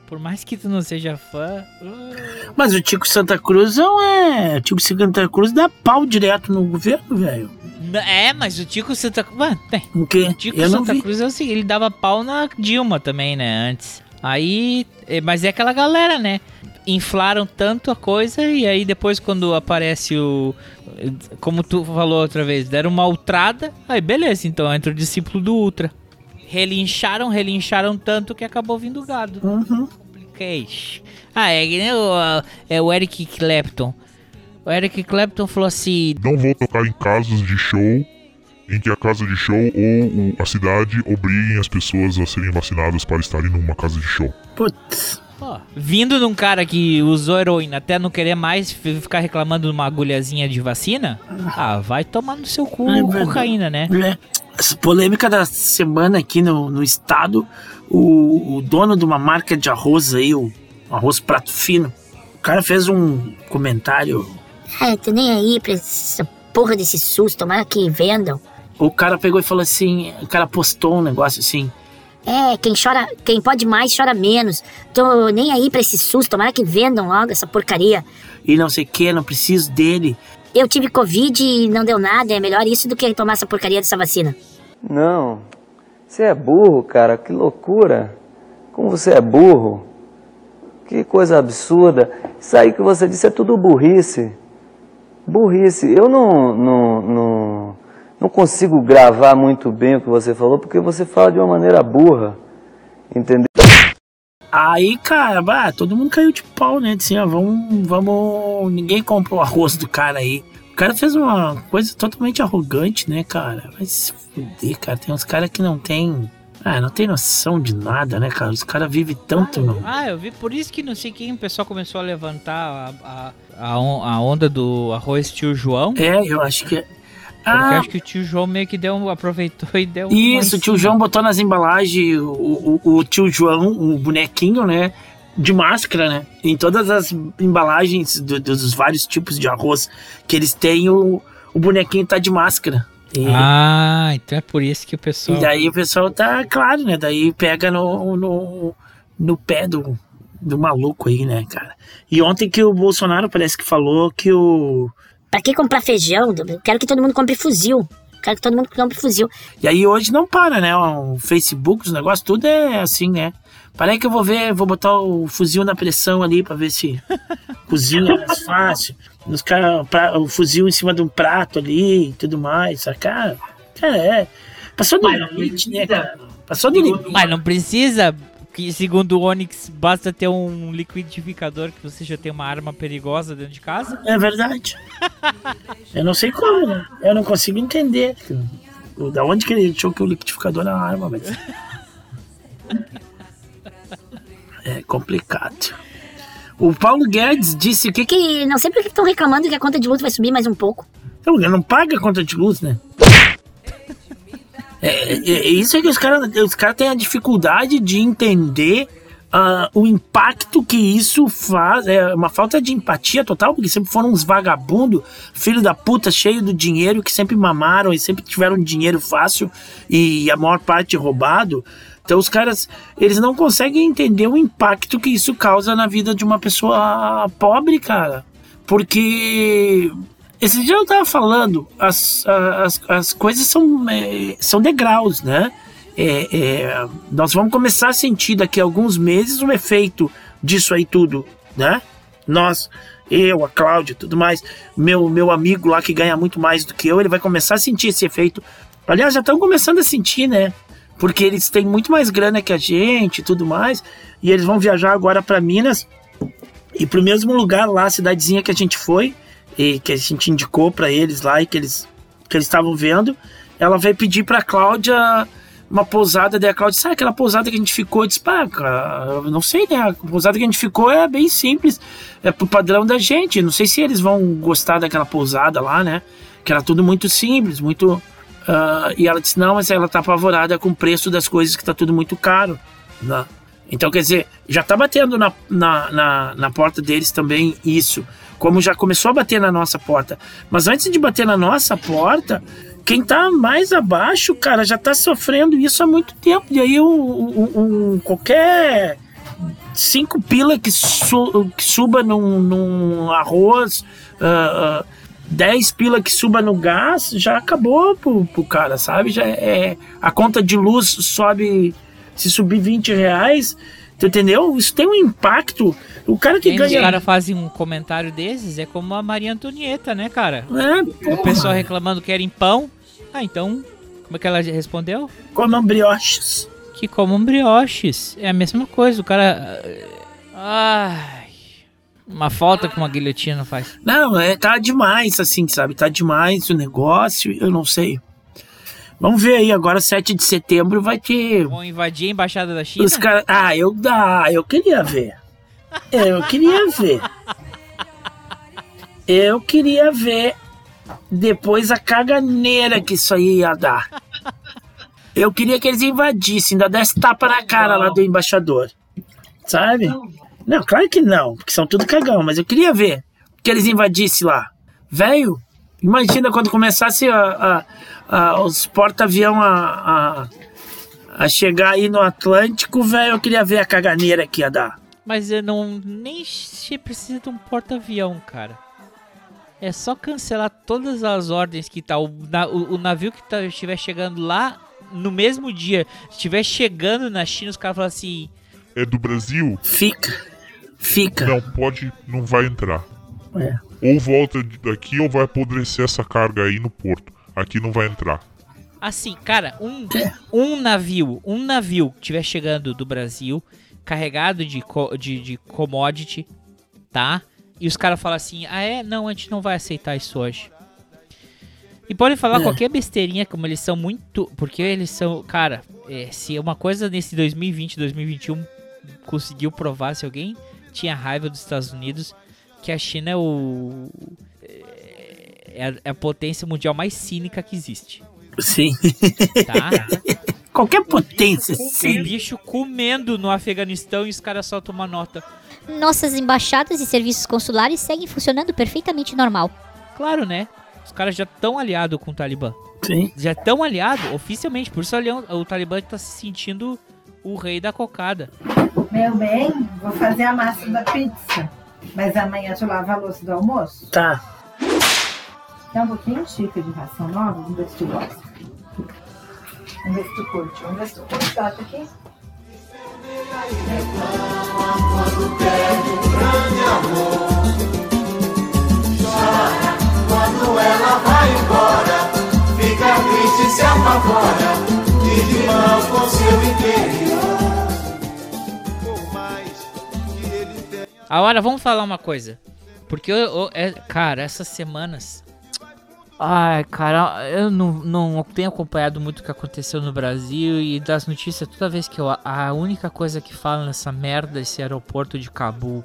Por mais que tu não seja fã. uh, Mas o Tico Santa Cruz não é. O Tico Santa Cruz dá pau direto no governo, velho. É, mas o Tico Santa Cruz. Mano, tem. O quê? O Tico Eu Santa. Cruz é o seguinte, ele dava pau na Dilma também, né, antes. Aí, é, mas é aquela galera, né? Inflaram tanto a coisa e aí depois quando aparece o como tu falou outra vez, deram uma ultrada, aí beleza, então entra o discípulo do Ultra. Relincharam, relincharam tanto que acabou vindo gado. Uhum. Complication. Ah, é que nem o, é o Eric Clapton. O Eric Clapton falou assim: Não vou tocar em casos de show em que a casa de show ou o- a cidade obriguem as pessoas a serem vacinadas para estarem numa casa de show. Putz. Pô, vindo de um cara que usou heroína até não querer mais fi- ficar reclamando de uma agulhazinha de vacina, ah, vai tomar no seu cu É cocaína, né? É. Polêmica da semana aqui no, no estado, o, o dono de uma marca de arroz aí, o arroz prato fino, o cara fez um comentário. Ah, eu tô nem aí pra essa porra desse SUS, tomara que vendam. O cara pegou e falou assim: o cara postou um negócio assim. É, quem chora, quem pode mais chora menos. Tô nem aí pra esse SUS, tomara que vendam logo essa porcaria. E não sei o que, não preciso dele. Eu tive Covid e não deu nada, é melhor isso do que tomar essa porcaria dessa vacina. Não. Você é burro, cara. Que loucura. Como você é burro. Que coisa absurda. Isso aí que você disse é tudo burrice. Burrice. Eu não, não, não, não consigo gravar muito bem o que você falou porque você fala de uma maneira burra. Entendeu? Aí, cara, bah, todo mundo caiu de pau, né? Assim, ó, vamos, vamos. Ninguém comprou o arroz do cara aí. O cara fez uma coisa totalmente arrogante, né, cara? Vai se fuder, cara. Tem uns caras que não tem. Ah, não tem noção de nada, né, cara? Os caras vivem tanto no. Ah, eu vi por isso que não sei quem o pessoal começou a levantar a, a, a, on- a onda do arroz tio João. É, eu acho que. Porque Ah, acho que o tio João meio que deu, um- aproveitou e deu isso, o tio cima. João botou nas embalagens o, o, o tio João, o bonequinho, né? De máscara, né? Em todas as embalagens do- dos vários tipos de arroz que eles têm, o, o bonequinho tá de máscara. E, Ah, então é por isso que o pessoal. e daí o pessoal tá, claro, né? Daí pega no, no, no pé do, do maluco aí, né, cara? E ontem que o Bolsonaro parece que falou que o. Pra que comprar feijão? Eu quero que todo mundo compre fuzil. Quero que todo mundo compre fuzil. E aí hoje não para, né? O Facebook, os negócios, tudo é assim, né? Parei que eu vou ver, vou botar o fuzil na pressão ali pra ver se cozinha mais fácil. Os cara, o fuzil em cima de um prato ali e tudo mais, sabe? Cara, cara, é. Passou do limite, né, cara? Passou do limite. Mas não precisa, que segundo o Onix, basta ter um liquidificador que você já tem uma arma perigosa dentro de casa. É verdade. Eu não sei como, né? Eu não consigo entender. Da onde que ele achou que o liquidificador era uma arma, mas. É complicado. O Paulo Guedes disse que, que Que não sei por que estão reclamando que a conta de luz vai subir mais um pouco. Então, não paga a conta de luz, né? É, é- é isso é que os caras os cara têm a dificuldade de entender ah, o impacto que isso faz. É uma falta de empatia total, porque sempre foram uns vagabundos, filho da puta, cheio do dinheiro, que sempre mamaram e sempre tiveram dinheiro fácil e a maior parte roubado. Então os caras, eles não conseguem entender o impacto que isso causa na vida de uma pessoa pobre, cara. Porque esse dia eu tava falando, as, as, as coisas são, é, são degraus, né? É, é, nós vamos começar a sentir daqui a alguns meses o efeito disso aí tudo, né? Nós, eu, a Cláudia, tudo mais, meu, meu amigo lá que ganha muito mais do que eu, ele vai começar a sentir esse efeito. Aliás, já estão começando a sentir, né? Porque eles têm muito mais grana que a gente e tudo mais, e eles vão viajar agora para Minas e pro mesmo lugar lá, a cidadezinha que a gente foi, e que a gente indicou para eles lá e que eles que eles estavam vendo, ela veio pedir pra Cláudia uma pousada, daí a Cláudia, sabe aquela pousada que a gente ficou? Eu disse, cara, não sei, né? A pousada que a gente ficou é bem simples, é pro padrão da gente. Não sei se eles vão gostar daquela pousada lá, né? Que era tudo muito simples, muito Ah, e ela disse: não, mas ela tá apavorada com o preço das coisas que tá tudo muito caro. Né? Então, quer dizer, já tá batendo na, na, na, na porta deles também isso. Como já começou a bater na nossa porta. Mas antes de bater na nossa porta, quem tá mais abaixo, cara, já tá sofrendo isso há muito tempo. E aí, um, um- um- qualquer cinco pila que, su- que suba num, num arroz, ah, ah, 10 pila que suba no gás, já acabou pro, pro cara, sabe? Já é, a conta de luz sobe, se subir 20 reais, entendeu? Isso tem um impacto. O cara que Quem os ganha. caras fazem um comentário desses é como a Maria Antonieta, né, cara? É, O pessoal reclamando que era em pão. Ah, então, como é que ela respondeu? Comam brioches. Que comam brioches. É a mesma coisa, o cara... Ai... Uma falta que uma guilhotina faz. Não, é, tá demais, assim, sabe? Tá demais o negócio, eu não sei. Vamos ver aí, agora 7 de setembro vai ter. Vão invadir a embaixada da China? Os caras. Ah, eu dá, eu queria ver. Eu queria ver. Eu queria ver depois a caganeira que isso aí ia dar. Eu queria que eles invadissem, ainda desse tapa na cara lá do embaixador. Sabe? Não, claro que não, porque são tudo cagão, mas eu queria ver que eles invadissem lá. Velho, imagina quando começasse a, a- a- os porta-avião a, a, a chegar aí no Atlântico, velho, eu queria ver a caganeira que ia dar. Mas eu não nem se precisa de um porta-avião, cara. É só cancelar todas as ordens que tá. O, na- o- o navio que tá, estiver chegando lá no mesmo dia, estiver chegando na China, os caras falam assim: É do Brasil? Fica. Fica. Não, pode, não vai entrar. É. Ou volta daqui ou vai apodrecer essa carga aí no porto. Aqui não vai entrar. Assim, cara, um, um navio, um navio que estiver chegando do Brasil, carregado de, co- de, de commodity, tá? E os caras falam assim, ah é? Não, a gente não vai aceitar isso hoje. E podem falar É. qualquer besteirinha, como eles são muito... Porque eles são... Cara, é, se uma coisa nesse 2020, 2021 conseguiu provar, se alguém tinha raiva dos Estados Unidos, que a China é o... É a, é a potência mundial mais cínica que existe. Sim. Tá? Qualquer potência, sim. bicho comendo no Afeganistão e os caras soltam uma nota. Nossas embaixadas e serviços consulares seguem funcionando perfeitamente normal. Claro, né? Os caras já estão aliados com o Talibã. Sim. Já estão aliados oficialmente. Por isso o Talibã tá se sentindo o rei da cocada. Meu bem, vou fazer a massa da pizza. Mas amanhã tu lava a louça do almoço? Tá. Dá um pouquinho de xícara de ração nova, vamos ver se tu gosta. Vamos ver se tu curte. Vamos ver se tu curte. Tá aqui. Quando ela vai embora, fica triste e se apavora, mal com seu interior. Agora, vamos falar uma coisa. Porque eu, eu- é, cara, essas semanas. Ai, cara, eu não, não tenho acompanhado muito o que aconteceu no Brasil e das notícias, toda vez que eu. A única coisa que fala nessa merda, esse aeroporto de Cabul.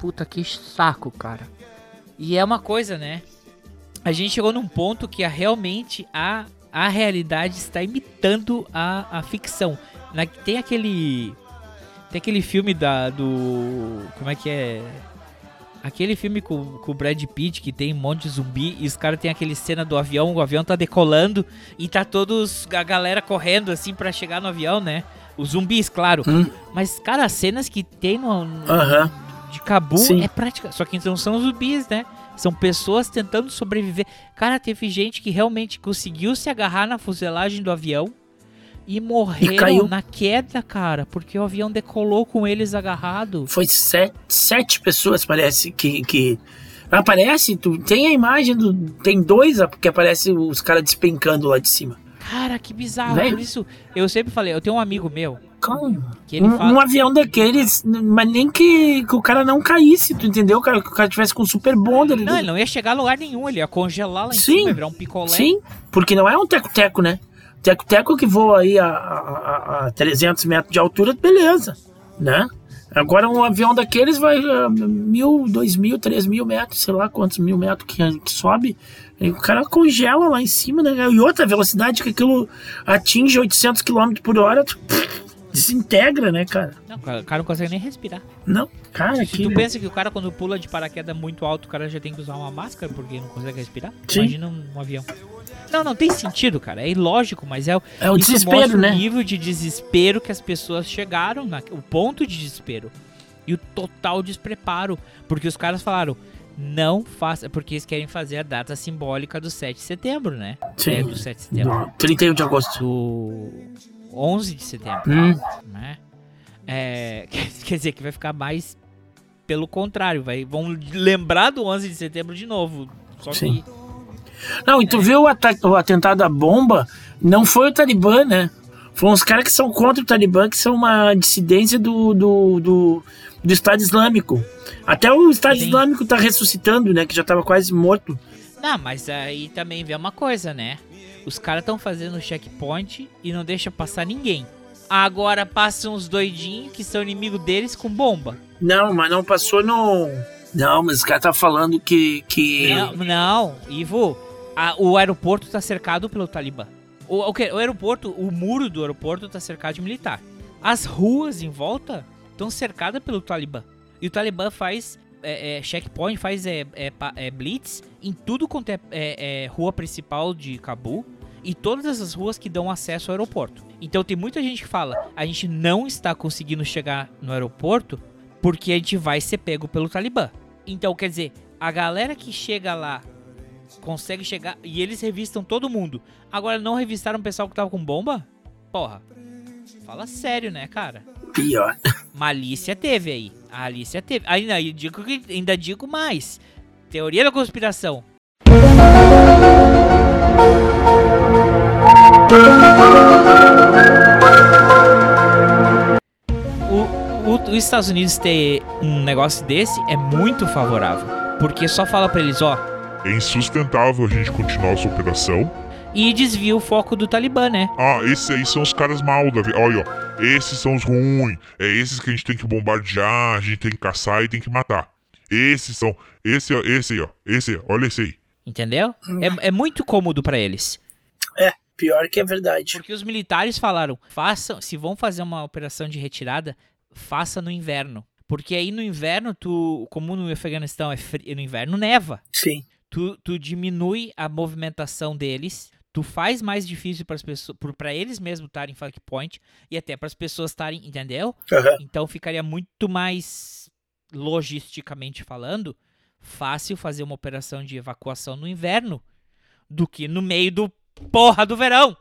Puta que saco, cara. E é uma coisa, né? A gente chegou num ponto que a, realmente a, a realidade está imitando a, a ficção. Na, tem aquele. Tem aquele filme da. do. Como é que é? Aquele filme com, com o Brad Pitt que tem um monte de zumbi e os caras tem aquele cena do avião, o avião tá decolando e tá todos a galera correndo assim pra chegar no avião, né? Os zumbis, claro. Mas, cara, as cenas que tem no, no- Aham. de Cabu Sim. é prática. Só que não são zumbis, né? São pessoas tentando sobreviver. Cara, teve gente que realmente conseguiu se agarrar na fuselagem do avião e morreram caiu. na queda, cara, porque o avião decolou com eles agarrado. Foi sete, sete pessoas, parece, que. que... Aparece, tu tem a imagem do. Tem dois que aparece os caras despencando lá de cima. Cara, que bizarro. Velho. Por isso, eu sempre falei, eu tenho um amigo meu Um, fala. um avião daqueles, mas nem que, que o cara não caísse, tu entendeu? Cara, que o cara tivesse com super bonder. Não, ele não ia chegar a lugar nenhum, ele ia congelar lá em Sim, cima, virar um picolé. Sim, porque não é um teco-teco, né? Teco-teco que voa aí a, a, a- a 300 metros de altura, beleza, né? Agora um avião daqueles vai a mil, dois mil, três mil metros, sei lá quantos mil metros que, que sobe. E o cara congela lá em cima, né? E outra velocidade que aquilo atinge 800 km por hora, tu, pff, desintegra, né, cara? Não, o cara não consegue nem respirar. Não, cara, Se que. tu pensa que o cara quando pula de paraquedas muito alto, o cara já tem que usar uma máscara porque não consegue respirar? Sim. Imagina um, um avião. Não, não tem sentido, cara. É ilógico, mas é, o- É o desespero, né? o nível de desespero que as pessoas chegaram, na, o ponto de desespero. E o total despreparo. Porque os caras falaram, não faça, porque eles querem fazer a data simbólica do 7 de setembro, né? Sim. É, do 7 de setembro. Do 31 de agosto. Do 11 de setembro. Hum. Né? É, quer, quer dizer que vai ficar mais pelo contrário, vai, vão lembrar do 11 de setembro de novo. Só Sim. que Não, e tu viu o, o atentado à bomba? Não foi o Talibã, né? Foram os caras que são contra o Talibã, que são uma dissidência do, do, do, do Estado Islâmico. Até o Estado Sim. Islâmico tá ressuscitando, né? Que já tava quase morto. Não, mas aí também vê uma coisa, né? Os caras estão fazendo checkpoint e não deixa passar ninguém. Agora passam os doidinhos que são inimigo deles com bomba. Não, mas não passou no. Não, mas os caras tá falando que. que... Não, não, Ivo, a- o aeroporto tá cercado pelo Talibã. O, o, que- o aeroporto, o muro do aeroporto tá cercado de militar. As ruas em volta estão cercadas pelo Talibã. E o Talibã faz é, é, checkpoint, faz é, é, é, blitz em tudo quanto é, é, é rua principal de Cabul e todas essas ruas que dão acesso ao aeroporto. Então tem muita gente que fala, a gente não está conseguindo chegar no aeroporto porque a gente vai ser pego pelo Talibã. Então, quer dizer, a galera que chega lá consegue chegar e eles revistam todo mundo. Agora não revistaram o pessoal que tava com bomba? Porra. Fala sério, né, cara? Pior. Malícia teve aí. A Alicia teve. Ainda digo, que- ainda digo mais. Teoria da conspiração. O, o- os Estados Unidos ter um negócio desse é muito favorável. Porque só fala pra eles, ó, É insustentável a gente continuar essa operação. e desvia o foco do Talibã, né? Ah, esses aí são os caras mal da vida. Olha, ó, esses são os ruins. É esses que a gente tem que bombardear, a gente tem que caçar e tem que matar. Esses são. Esse, ó, esse aí, ó. Esse, olha esse aí. Entendeu? É, é muito cômodo pra eles. É, pior que é verdade. Porque os militares falaram, façam, se vão fazer uma operação de retirada, faça no inverno. Porque aí no inverno, tu, como no Afeganistão é frio, no inverno neva. Sim. Tu, tu diminui a movimentação deles, tu faz mais difícil para as pessoas, para eles mesmos estarem em flag point e até para as pessoas estarem, entendeu? Aham. Então ficaria muito mais logisticamente falando fácil fazer uma operação de evacuação no inverno do que no meio do porra do verão.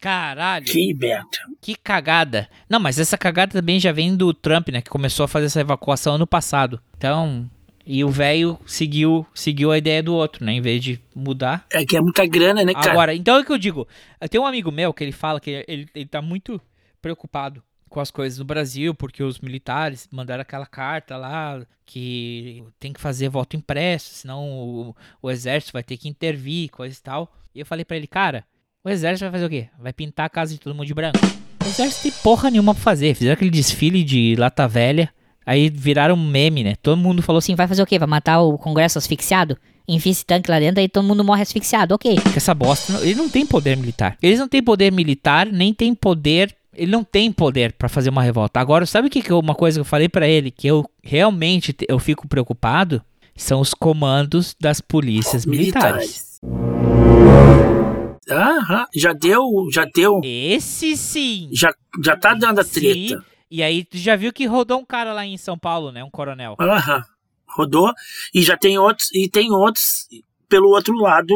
Caralho. Que Beto. Que cagada. Não, mas essa cagada também já vem do Trump, né? Que começou a fazer essa evacuação ano passado. Então, e o velho seguiu, seguiu a ideia do outro, né? Em vez de mudar. É que é muita grana, né, cara? Agora, então é o que eu digo. Tem um amigo meu que ele fala que ele, ele tá muito preocupado com as coisas no Brasil, porque os militares mandaram aquela carta lá que tem que fazer voto impresso, senão o, o exército vai ter que intervir, coisa e tal. E eu falei pra ele, cara, o exército vai fazer o quê? Vai pintar a casa de todo mundo de branco. O exército tem porra nenhuma pra fazer. Fizeram aquele desfile de lata velha, aí viraram um meme, né? Todo mundo falou assim, Vai fazer o quê? Vai matar o Congresso asfixiado? Enfia esse tanque lá dentro, aí todo mundo morre asfixiado, ok. essa bosta, ele não tem poder militar. Eles não têm poder militar, nem tem poder, ele não tem poder pra fazer uma revolta. Agora, sabe o que que eu- uma coisa que eu falei pra ele que eu realmente te- eu fico preocupado? São os comandos das polícias militares. Aham, já deu, já deu. Esse sim. Já, já tá dando a treta. E aí tu já viu que rodou um cara lá em São Paulo, né? Um coronel. Aham. Rodou. E já tem outros, e tem outros pelo outro lado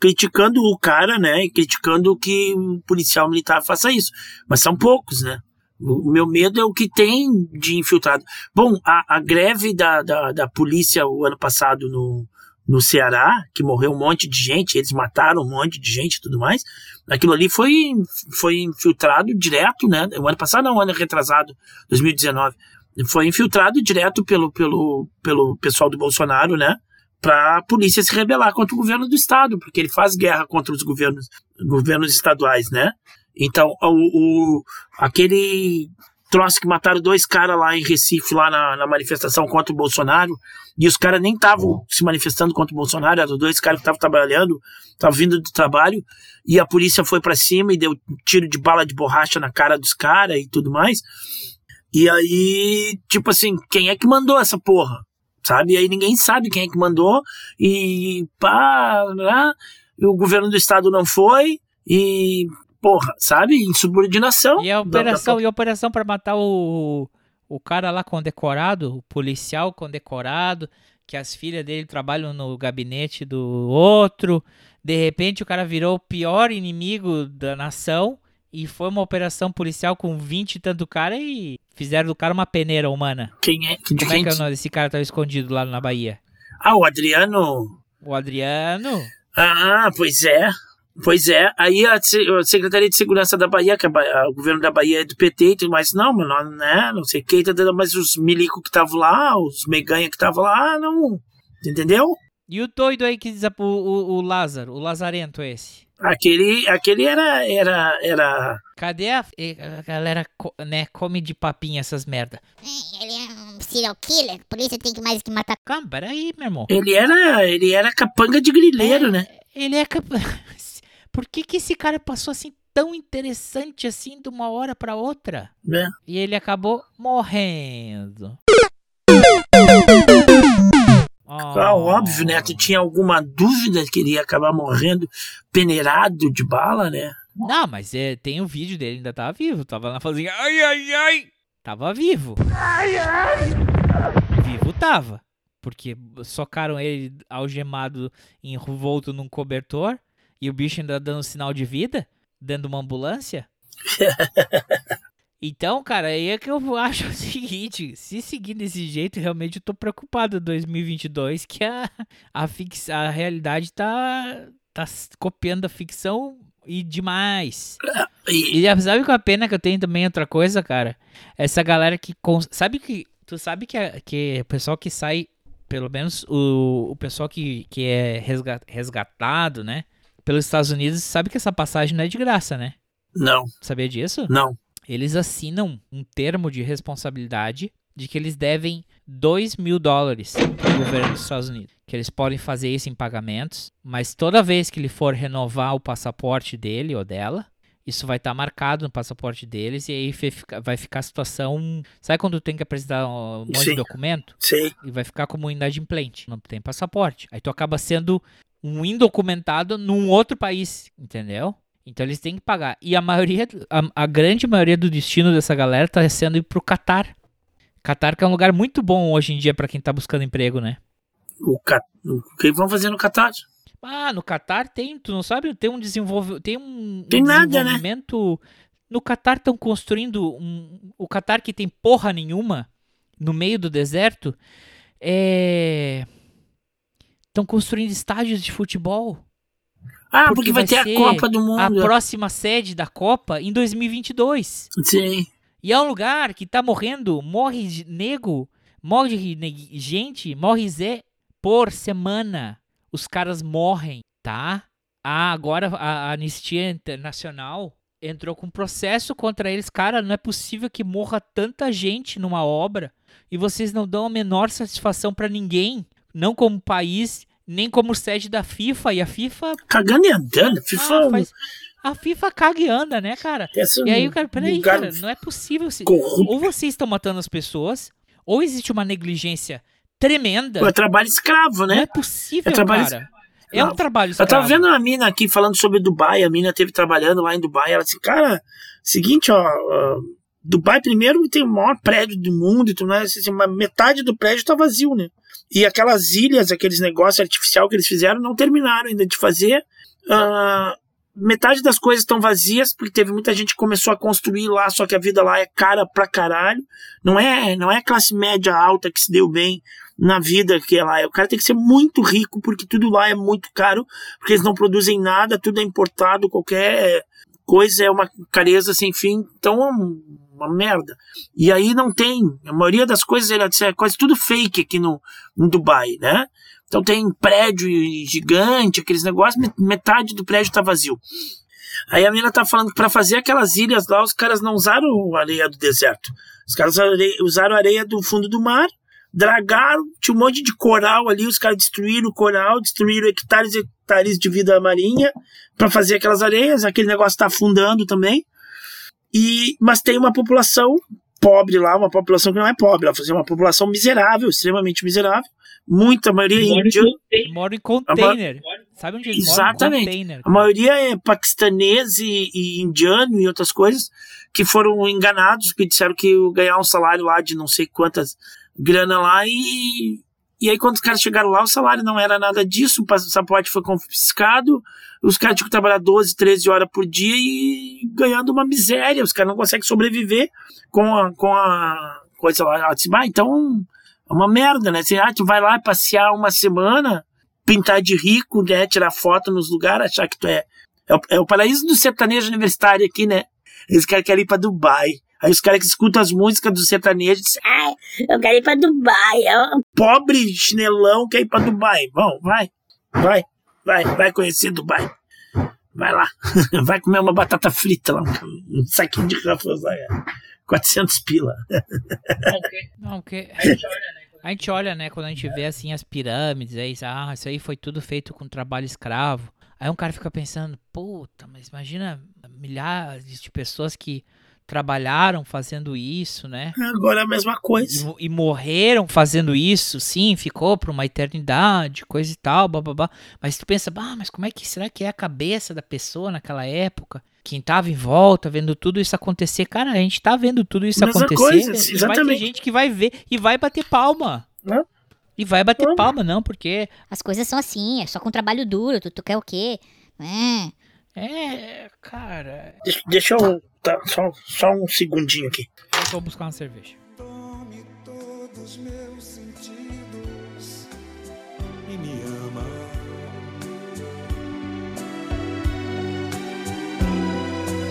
criticando o cara, né? E criticando que o policial militar faça isso. Mas são poucos, né? O meu medo é o que tem de infiltrado. Bom, a, a greve da, da, da polícia o ano passado no, no Ceará, que morreu um monte de gente, eles mataram um monte de gente e tudo mais, aquilo ali foi, foi infiltrado direto, né? O ano passado, não, o ano retrasado, 2019 foi infiltrado direto pelo, pelo, pelo pessoal do Bolsonaro, né? Para a polícia se rebelar contra o governo do estado, porque ele faz guerra contra os governos, governos estaduais, né? Então, o, o- aquele, troço que mataram dois caras lá em Recife, lá na, na manifestação contra o Bolsonaro, e os caras nem estavam se manifestando contra o Bolsonaro, eram dois caras que estavam trabalhando, estavam vindo do trabalho, e a polícia foi para cima e deu tiro de bala de borracha na cara dos caras e tudo mais. E aí, tipo assim, quem é que mandou essa porra? Sabe? E aí ninguém sabe quem é que mandou, e pá, lá, e o governo do estado não foi, e porra, sabe? Insubordinação. E a operação, e a operação para matar o, o cara lá condecorado, o policial condecorado, que as filhas dele trabalham no gabinete do outro. De repente o cara virou o pior inimigo da nação e foi uma operação policial com 20 e tanto cara e fizeram do cara uma peneira humana. Quem é? De Como é quem que é o nome desse cara que tava escondido lá na Bahia? Ah, o Adriano. O Adriano? Ah, pois é. Pois é, aí a, Se- a Secretaria de Segurança da Bahia, que a- o governo da Bahia é do PT e tudo mais, não, mas não, né, não sei quem, tá dando- mas os milico que estavam lá, os meganha que estavam lá, não, entendeu? E o doido aí que diz o, o, o Lázaro, o Lazarento esse? Aquele, aquele era, era, era, Cadê a, a galera, co- né, come de papinha essas merda? Ele é um serial killer, por isso tem que mais que matar. Calma, peraí, meu irmão. ele era, ele era capanga de grileiro, né? Ele é capaz. Por que que esse cara passou assim tão interessante assim de uma hora pra outra? né? E ele acabou morrendo. Ah, óbvio, né? Tu tinha alguma dúvida que ele ia acabar morrendo peneirado de bala, né? Não, mas é, tem o vídeo dele, ainda tava vivo. Tava lá fazendo. Ai, ai, ai! Tava vivo. Ai, ai! Vivo tava. Porque socaram ele algemado, envolto num cobertor. E o bicho ainda dando sinal de vida dentro de uma ambulância. Então, cara, aí é que eu acho o seguinte: se seguir desse jeito, realmente eu tô preocupado em 2022 que a, a, fix, a realidade tá, tá copiando a ficção e demais. E, E sabe qual é a pena que eu tenho também outra coisa, cara? Essa galera que. Sabe que. Tu sabe que, a- que o pessoal que sai. Pelo menos o, o pessoal que, que é resga- resgatado, né? Pelos Estados Unidos, sabe que essa passagem não é de graça, né? não, Sabia disso? não. Eles assinam um termo de responsabilidade de que eles devem 2 mil dólares pro governo dos Estados Unidos. Que eles podem fazer isso em pagamentos, mas toda vez que ele for renovar o passaporte dele ou dela, isso vai estar marcado no passaporte deles e aí vai ficar- a situação. Sabe quando tu tem que apresentar um monte Sim. de documento? Sei. E vai ficar como inadimplente. Não tem passaporte. Aí tu acaba sendo um indocumentado num outro país, entendeu? Então eles têm que pagar. E a maioria, a, a grande maioria do destino dessa galera tá sendo ir pro Catar. Catar que é um lugar muito bom hoje em dia pra quem tá buscando emprego, né? O, o que vão fazer no Catar? Ah, no Catar tem, tu não sabe, tem um desenvolve, tem um, Tem um nada, né? desenvolvimento. No Catar estão construindo um, o Catar que tem porra nenhuma no meio do deserto é estão construindo estádios de futebol. Ah, porque, vai, ter ser a Copa do A Mundo. próxima sede da Copa em 2022. Sim. E é um lugar que tá morrendo, morre de- nego, morre ne- gente, morre Zé por semana. Os caras morrem, tá? Ah, agora a Anistia Internacional entrou com processo contra eles. Cara, não é possível que morra tanta gente numa obra e vocês não dão a menor satisfação pra ninguém, não como país, nem como sede da FIFA. E a FIFA Cagando e andando. FIFA. ah, faz- A FIFA caga e anda, né, cara? Esse e aí o cara, peraí, lugar cara, não é possível. Se... corrupto. Ou vocês estão matando as pessoas, ou existe uma negligência tremenda. É trabalho escravo, né? Não é possível, É trabalho cara. É um trabalho Eu tava escravo. vendo uma mina aqui falando sobre Dubai, a mina teve trabalhando lá em Dubai, ela disse, cara, seguinte, ó, Dubai primeiro tem o maior prédio do mundo e tudo mais, assim, mas metade do prédio tá vazio, né? E aquelas ilhas, aqueles negócios artificial que eles fizeram, não terminaram ainda de fazer. Ah, metade das coisas estão vazias, porque teve muita gente que começou a construir lá, só que a vida lá é cara pra caralho. Não é, não é classe média alta que se deu bem na vida que é lá. O cara tem que ser muito rico, porque tudo lá é muito caro, porque eles não produzem nada, tudo é importado, qualquer coisa é uma careza sem fim. Então é uma merda. E aí não tem. A maioria das coisas é quase tudo fake aqui no, em Dubai, né? Então tem prédio gigante, aqueles negócios, met- metade do prédio tá vazio. Aí a menina tá falando que pra fazer aquelas ilhas lá, os caras não usaram areia do deserto. Os caras usaram areia do fundo do mar, dragaram, tinha um monte de coral ali, os caras destruíram o coral, destruíram hectares e hectares de vida marinha pra fazer aquelas areias, aquele negócio tá afundando também. E, mas tem uma população pobre lá, uma população que não é pobre, ela fazia uma população miserável, extremamente miserável. Muita maioria Mora em indiana. Mora em container. Sabe onde eles moram? Em Exatamente. container. A maioria é paquistanês e, e indiano e outras coisas que foram enganados, que disseram que ganhar um salário lá de não sei quantas grana lá e. E aí, quando os caras chegaram lá, o salário não era nada disso, o passaporte foi confiscado, os caras tinham que trabalhar 12, 13 horas por dia e ganhando uma miséria. Os caras não conseguem sobreviver com a, com a coisa lá. Ah, então é uma merda, né? Assim, ah, tu vai lá passear uma semana, pintar de rico, né? Tirar foto nos lugares, achar que tu é. É o, é o paraíso do sertanejo universitário aqui, né? Eles caras querem ir pra Dubai. Aí os caras que escutam as músicas do sertanejo dizem, ah, eu quero ir pra Dubai. É um pobre chinelão quer ir pra Dubai. Bom, vai, vai, vai, vai conhecer Dubai. Vai lá, vai comer uma batata frita lá, um saquinho de Ruffles lá, é. 400 pila. Não, porque a gente olha, né? A gente olha, né, quando a gente vê assim as pirâmides, aí, ah, isso aí foi tudo feito com trabalho escravo. Aí um cara fica pensando, puta, mas imagina milhares de pessoas que trabalharam fazendo isso, né? Agora é a mesma coisa. E, e morreram fazendo isso, sim, ficou por uma eternidade, coisa e tal, bababá. Mas tu pensa, ah, mas como é que será que é a cabeça da pessoa naquela época? Quem tava em volta, vendo tudo isso acontecer. Cara, a gente tá vendo tudo isso Mesma acontecer. coisa, e vai ter exatamente. gente que vai ver e vai bater palma. Não? E vai bater palma, não, porque. As coisas são assim, é só com trabalho duro, tu, tu quer o quê? É. É, cara. Deixa, deixa eu. Tá, só, só um segundinho aqui. Eu vou buscar uma cerveja. todos meus sentidos e me ama.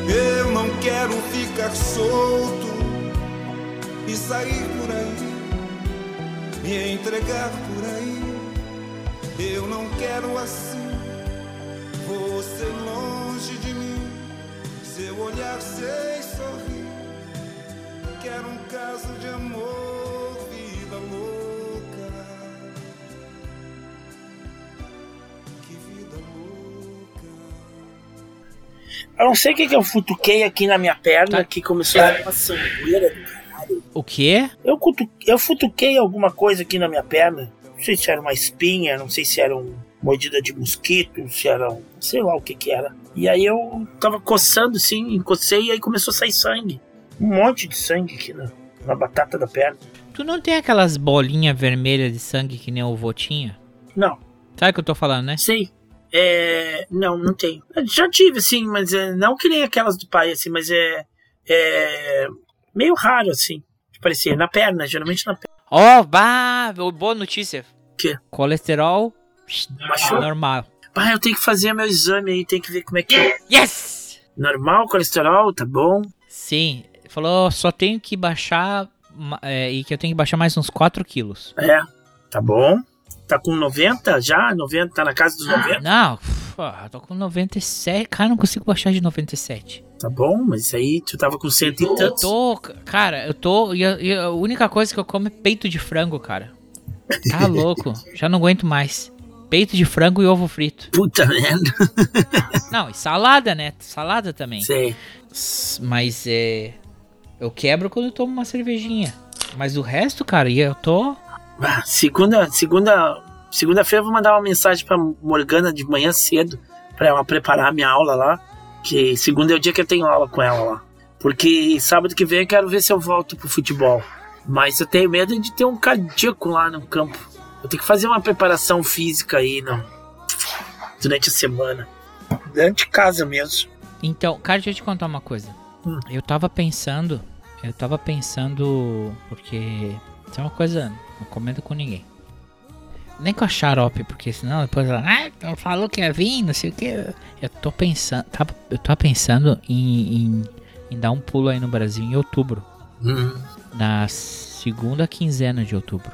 Eu não quero ficar solto e sair por aí, me entregar por aí. Eu não quero assim, você longe de mim, seu olhar sem sorrir. Quero um caso de amor, vida louca. Que vida louca. Eu não sei o que, que eu futuquei aqui na minha perna que começou a dar uma sangueira do caralho. O quê? Eu, cutu, eu futuquei alguma coisa aqui na minha perna. Não sei se era uma espinha, não sei se era uma mordida de mosquito, se era um. sei lá o que que era. E aí eu tava coçando assim, encocei e aí começou a sair sangue. Um monte de sangue aqui na, na batata da perna. Tu não tem aquelas bolinhas vermelhas de sangue que nem o vô tinha? Não. Sabe o que eu tô falando, né? Sei. É. Não, não tenho. Eu Já tive, assim, mas é, não que nem aquelas do pai, assim, mas é. É. meio raro, assim. De parecer. Na perna, geralmente na perna. Ó, bah, boa notícia. Que? Colesterol Baixou? normal. Ah, eu tenho que fazer meu exame aí, tem que ver como é que é. Yes! Normal, colesterol, tá bom. Sim, falou, só tenho que baixar, é, e que eu tenho que baixar mais uns 4 quilos. É, tá bom. Tá com 90 já? 90, tá na casa dos 90? Não, uf, ah, tô com 97, cara, não consigo baixar de 97. Tá bom, mas isso aí tu tava com cento e Eu tantos. tô, cara, eu tô, e a, e a única coisa que eu como é peito de frango, cara. Tá louco, já não aguento mais. Peito de frango e ovo frito. Puta merda. Não, e salada, né? Salada também. Sei. S- Mas é. Eu quebro quando eu tomo uma cervejinha. Mas o resto, cara, eu tô. Ah, segunda, segunda, segunda-feira eu vou mandar uma mensagem pra Morgana de manhã cedo pra ela preparar a minha aula lá. Que segunda é o dia que eu tenho aula com ela lá. Porque sábado que vem eu quero ver se eu volto pro futebol. Mas eu tenho medo de ter um cardíaco lá no campo. Eu tenho que fazer uma preparação física aí não, durante a semana. Dentro de casa mesmo. Então, cara, deixa eu te contar uma coisa. Hum. Eu tava pensando. Eu tava pensando. Porque. Isso é uma coisa. Não comento com ninguém. Nem com a xarope, porque senão depois ela. Ah, falou que ia vir, não sei o que. Eu tô pensando. Tava, eu tava pensando em, em, em dar um pulo aí no Brasil em outubro. Hum. Na segunda quinzena de outubro.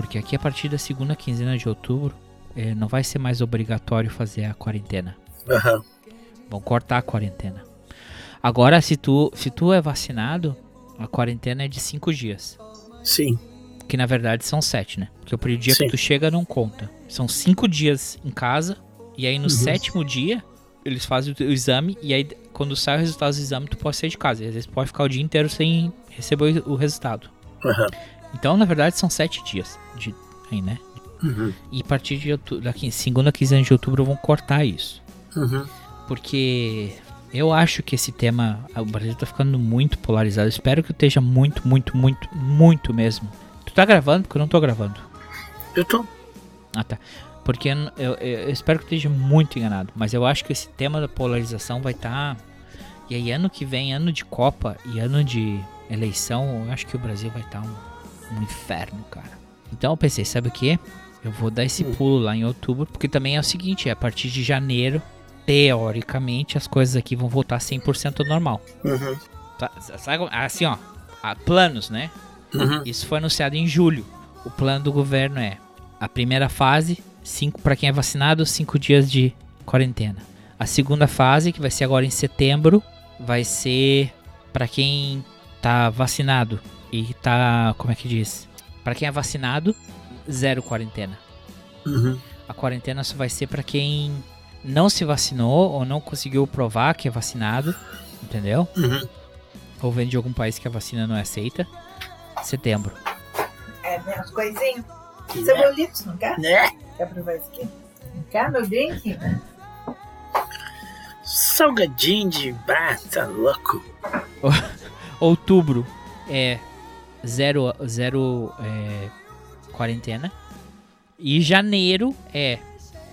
Porque aqui a partir da segunda quinzena de outubro. eh, não vai ser mais obrigatório fazer a quarentena. Aham. Vão cortar a quarentena. Agora, se tu, se tu é vacinado, a quarentena é de 5 dias. Sim. Que na verdade são 7, né? Porque o dia Sim. que tu chega não conta. São 5 dias em casa. E aí no Uhum. sétimo dia, eles fazem o, exame. E aí quando sai o resultado do exame, tu pode sair de casa. E às vezes pode ficar o dia inteiro sem receber o, resultado. Aham. Então, na verdade, são 7 dias. De, aí, né? Uhum. E a partir de outubro, daqui segunda quinzena de outubro vão cortar isso. Uhum. Porque eu acho que esse tema, o Brasil tá ficando muito polarizado. Eu espero que esteja muito, muito, muito, muito mesmo. Tu tá gravando? Porque eu não tô gravando. Eu tô. Ah, tá. Porque eu, eu- eu espero que esteja muito enganado. Mas eu acho que esse tema da polarização vai estar. E aí, ano que vem, ano de Copa e ano de eleição, eu acho que o Brasil vai estar um, um inferno, cara. Então eu pensei, sabe o que? Eu vou dar esse pulo lá em outubro, porque também é o seguinte: é a partir de janeiro, teoricamente, as coisas aqui vão voltar 100% ao normal. Uhum. Tá, sabe, assim, ó, há planos, né? Uhum. Isso foi anunciado em julho. O plano do governo é a primeira fase, cinco para quem é vacinado, cinco dias de quarentena. A segunda fase, que vai ser agora em setembro, vai ser para quem tá vacinado e tá, como é que diz? Para quem é vacinado, zero quarentena. Uhum. A quarentena só vai ser para quem não se vacinou ou não conseguiu provar que é vacinado, entendeu? Uhum. Ou vem de algum país que a vacina não é aceita. Setembro. É, minhas coisinhas. Cebolitos, não quer? Né? Quer provar isso aqui? Não quer meu drink? Salgadinho de. Ah, tá louco. Outubro é zero, zero é, quarentena. E janeiro é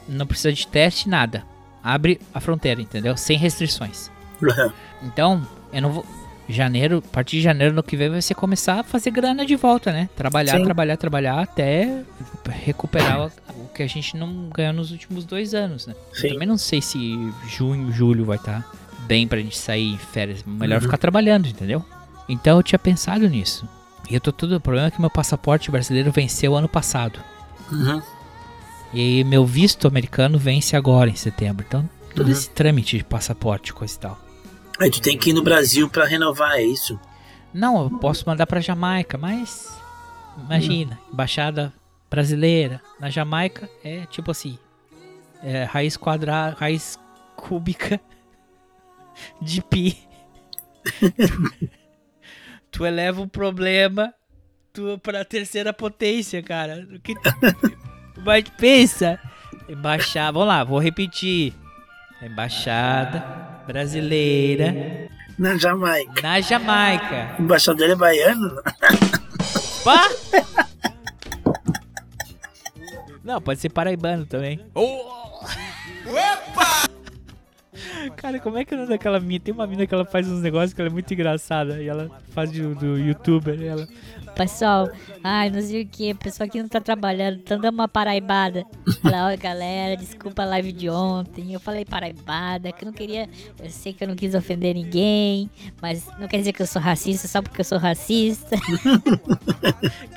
não precisa de teste, nada. Abre a fronteira, entendeu? Sem restrições. Uhum. Então, eu não vou. Janeiro, a partir de janeiro no que vem vai ser começar a fazer grana de volta, né? Trabalhar, Sim. trabalhar, trabalhar até recuperar o que a gente não ganhou nos últimos dois anos, né? Eu Sim. também não sei se junho, julho vai estar bem pra gente sair em férias. Melhor Uhum. ficar trabalhando, entendeu? Então eu tinha pensado nisso. E eu tô tudo. O problema é que meu passaporte brasileiro venceu ano passado. Uhum. E meu visto americano vence agora em setembro. Então, todo Uhum. esse trâmite de passaporte, coisa e tal. Aí tu tem que ir no Brasil pra renovar, é isso? Não, eu posso mandar pra Jamaica, mas. Imagina, embaixada brasileira na Jamaica é tipo assim: é, raiz quadrada, raiz cúbica de pi. tu eleva o problema tu, pra terceira potência, cara. O que Mas pensa: embaixada, vamos lá, vou repetir: embaixada brasileira Na Jamaica. na Jamaica. O embaixador é baiano? Pá! Não, pode ser paraibano também. Cara, como é que é daquela mina? Tem uma mina que ela faz uns negócios que ela é muito engraçada. E ela faz do, do youtuber. e Ela... Pessoal, ai, não sei o que, pessoal aqui não tá trabalhando, tá dando uma paraibada. Fala, ó, galera, desculpa a live de ontem. Eu falei paraibada, que eu não queria. Eu sei que eu não quis ofender ninguém, mas não quer dizer que eu sou racista só porque eu sou racista.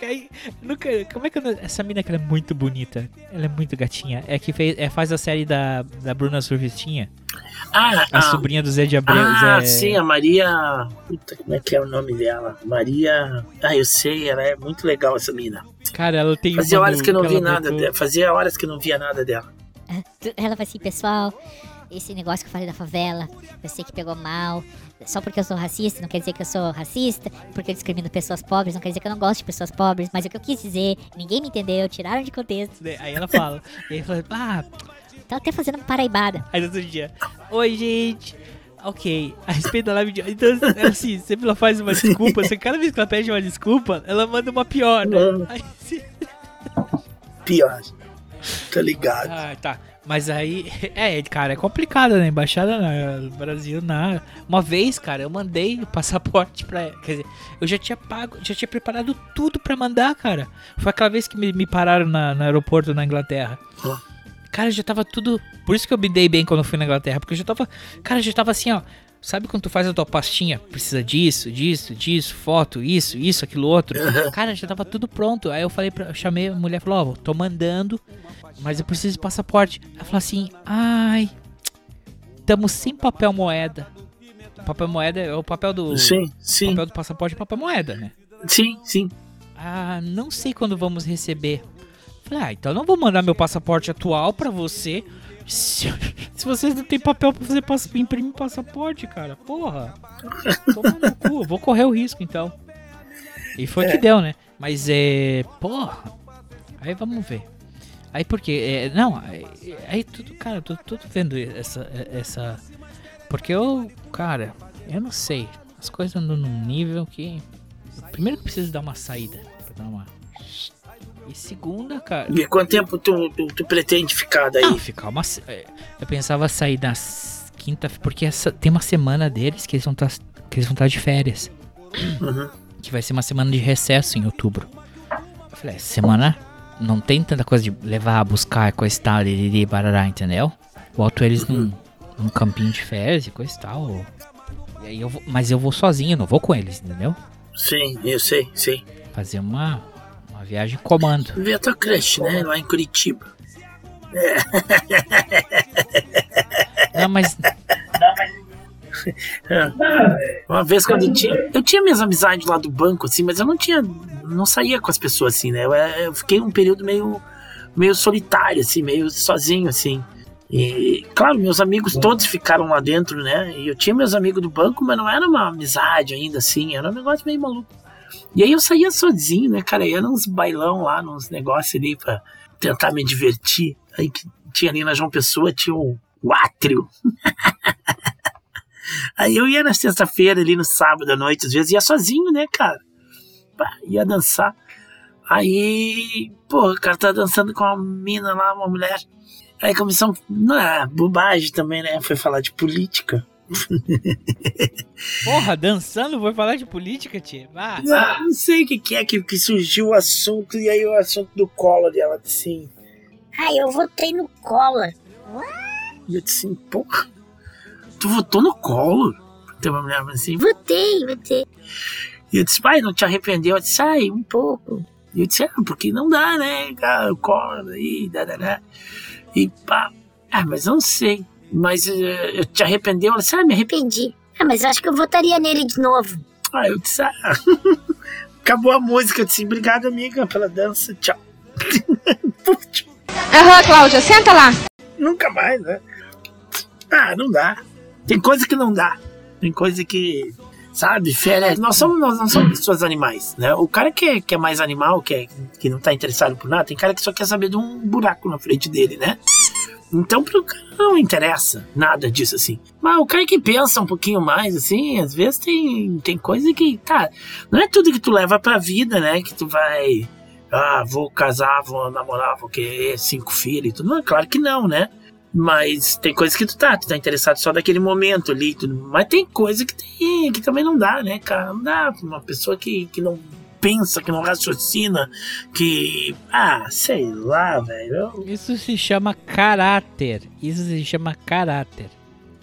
Que como é que eu essa mina que ela é muito bonita? Ela é muito gatinha. É que fez, é, faz a série da, da Bruna Surfistinha. Ah, A ah, sobrinha do Zé de Abreu. ah Zé... sim, a Maria. Puta, como é que é o nome dela? Maria. Ah, eu sei, ela é muito legal essa mina. Cara, ela tem Fazia uma horas que eu não vi ela nada botou- dela. Fazia horas que eu não via nada dela. Ela vai assim, pessoal, esse negócio que eu falei da favela, eu sei que pegou mal. Só porque eu sou racista, não quer dizer que eu sou racista. Porque eu discrimino pessoas pobres, não quer dizer que eu não gosto de pessoas pobres. Mas o que eu quis dizer, ninguém me entendeu, tiraram de contexto. Aí ela fala. e aí fala, ah, Tá até fazendo uma paraibada. Aí no outro dia, oi gente, ok, a respeito da live de Então, ela, assim, sempre ela faz uma desculpa, que cada vez que ela pede uma desculpa, ela manda uma pior, né? Aí, se- Pior. Tá ligado. ah, tá. Mas aí, é, cara, é complicado, né? Embaixada no Brasil, na. Uma vez, cara, eu mandei o passaporte pra. Quer dizer, eu já tinha pago, já tinha preparado tudo pra mandar, cara. Foi aquela vez que me, me pararam na- no aeroporto na Inglaterra. Cara, já tava tudo. Por isso que eu me dei bem quando eu fui na Inglaterra. Porque eu já tava. Cara, já tava assim, ó. Sabe quando tu faz a tua pastinha? Precisa disso, disso, disso, foto, isso, isso, aquilo outro. Cara, já tava tudo pronto. Aí eu falei pra. Eu chamei a mulher e falou, ó, tô mandando, mas eu preciso de passaporte. Ela falou assim, ai. estamos sem papel moeda. Papel moeda é o papel do. Sim, sim. papel do passaporte é papel moeda, né? Sim, sim. Ah, não sei quando vamos receber. Ah, então não vou mandar meu passaporte atual pra você. Se, se vocês não tem papel pra fazer pass- imprimir passaporte, cara. Porra. Toma no cu. Vou correr o risco então. E foi É. que deu, né? Mas é. Porra. Aí vamos ver. Aí porque. É, não, aí, aí tudo, cara, eu tô, tô vendo essa. essa porque eu. Cara, eu não sei. As coisas andam num nível que. Primeiro que eu preciso dar uma saída. Pra dar uma. E segunda, cara. E quanto tempo tu, tu, tu pretende ficar daí? Não, ficar uma. é, Eu pensava sair nas quinta, porque essa, tem uma semana deles que eles vão estar vão estar de férias, Uhum. que vai ser uma semana de recesso em outubro. Eu falei, essa semana não tem tanta coisa de levar, buscar, coisa e tal, liriri, barará, entendeu? Boto eles num, num campinho de férias e coisa e tal. E aí eu vou, mas eu vou sozinho, não vou com eles, entendeu? Sim, eu sei, sei. Fazer uma viagem comando. Ver a tua crush, né? Lá em Curitiba. Não, mas É. Uma vez quando eu tinha. Eu tinha minhas amizades lá do banco, assim, mas eu não tinha. Não saía com as pessoas, assim, né? Eu, eu fiquei um período meio. meio solitário, assim, meio sozinho, assim. E, claro, meus amigos todos ficaram lá dentro, né? E eu tinha meus amigos do banco, mas não era uma amizade ainda, assim, era um negócio meio maluco. E aí eu saía sozinho, né, cara? Ia nos bailão lá, nos negócios ali pra tentar me divertir. Aí que tinha ali na João Pessoa, tinha o, o átrio. Aí eu ia na sexta-feira ali no sábado à noite, às vezes ia sozinho, né, cara? Pá, ia dançar. Aí, pô, o cara tá dançando com uma mina lá, uma mulher. Aí começou, não é, bobagem também, né? Foi falar de política. Porra, dançando, vou falar de política, tia. Ah, Ah, não sei o que, que é que, que surgiu o assunto, e aí o assunto do Collor, e ela assim. Ai, eu votei no Collor. E eu disse assim, porra, tu votou no Collor? Tem uma mulher assim, Votei, votei. E eu disse, pai, não te arrependeu? Eu disse, ai, um pouco. E eu disse, ah, porque não dá, né, cara, o Collor aí, da, da, da. E pá, ah, mas não sei. Mas eh, eu te arrependeu? Ela disse, ah, me arrependi. Ah, mas eu acho que eu votaria nele de novo. Ah, eu disse, ah, acabou a música. Eu disse, obrigado, amiga, pela dança, tchau. Aham, Cláudia, senta lá. Nunca mais, né? Ah, não dá. Tem coisa que não dá. Tem coisa que, sabe, férias. Nós somos, nós não somos pessoas animais, né? O cara que é, que é mais animal, que, é, que não tá interessado por nada, tem cara que só quer saber de um buraco na frente dele, né? Então pro cara não interessa nada disso assim. Mas o cara que pensa um pouquinho mais, assim, às vezes tem, tem coisa que, tá, não é tudo que tu leva pra vida, né? Que tu vai. Ah, vou casar, vou namorar, vou querer cinco filhos e tudo. Não, claro que não, né? Mas tem coisa que tu tá, tu tá interessado só daquele momento ali. Tudo. Mas tem coisa que tem, que também não dá, né, cara? Não dá pra uma pessoa que, que não pensa, que não raciocina, que. Ah, sei lá, velho. Isso se chama caráter. Isso se chama caráter.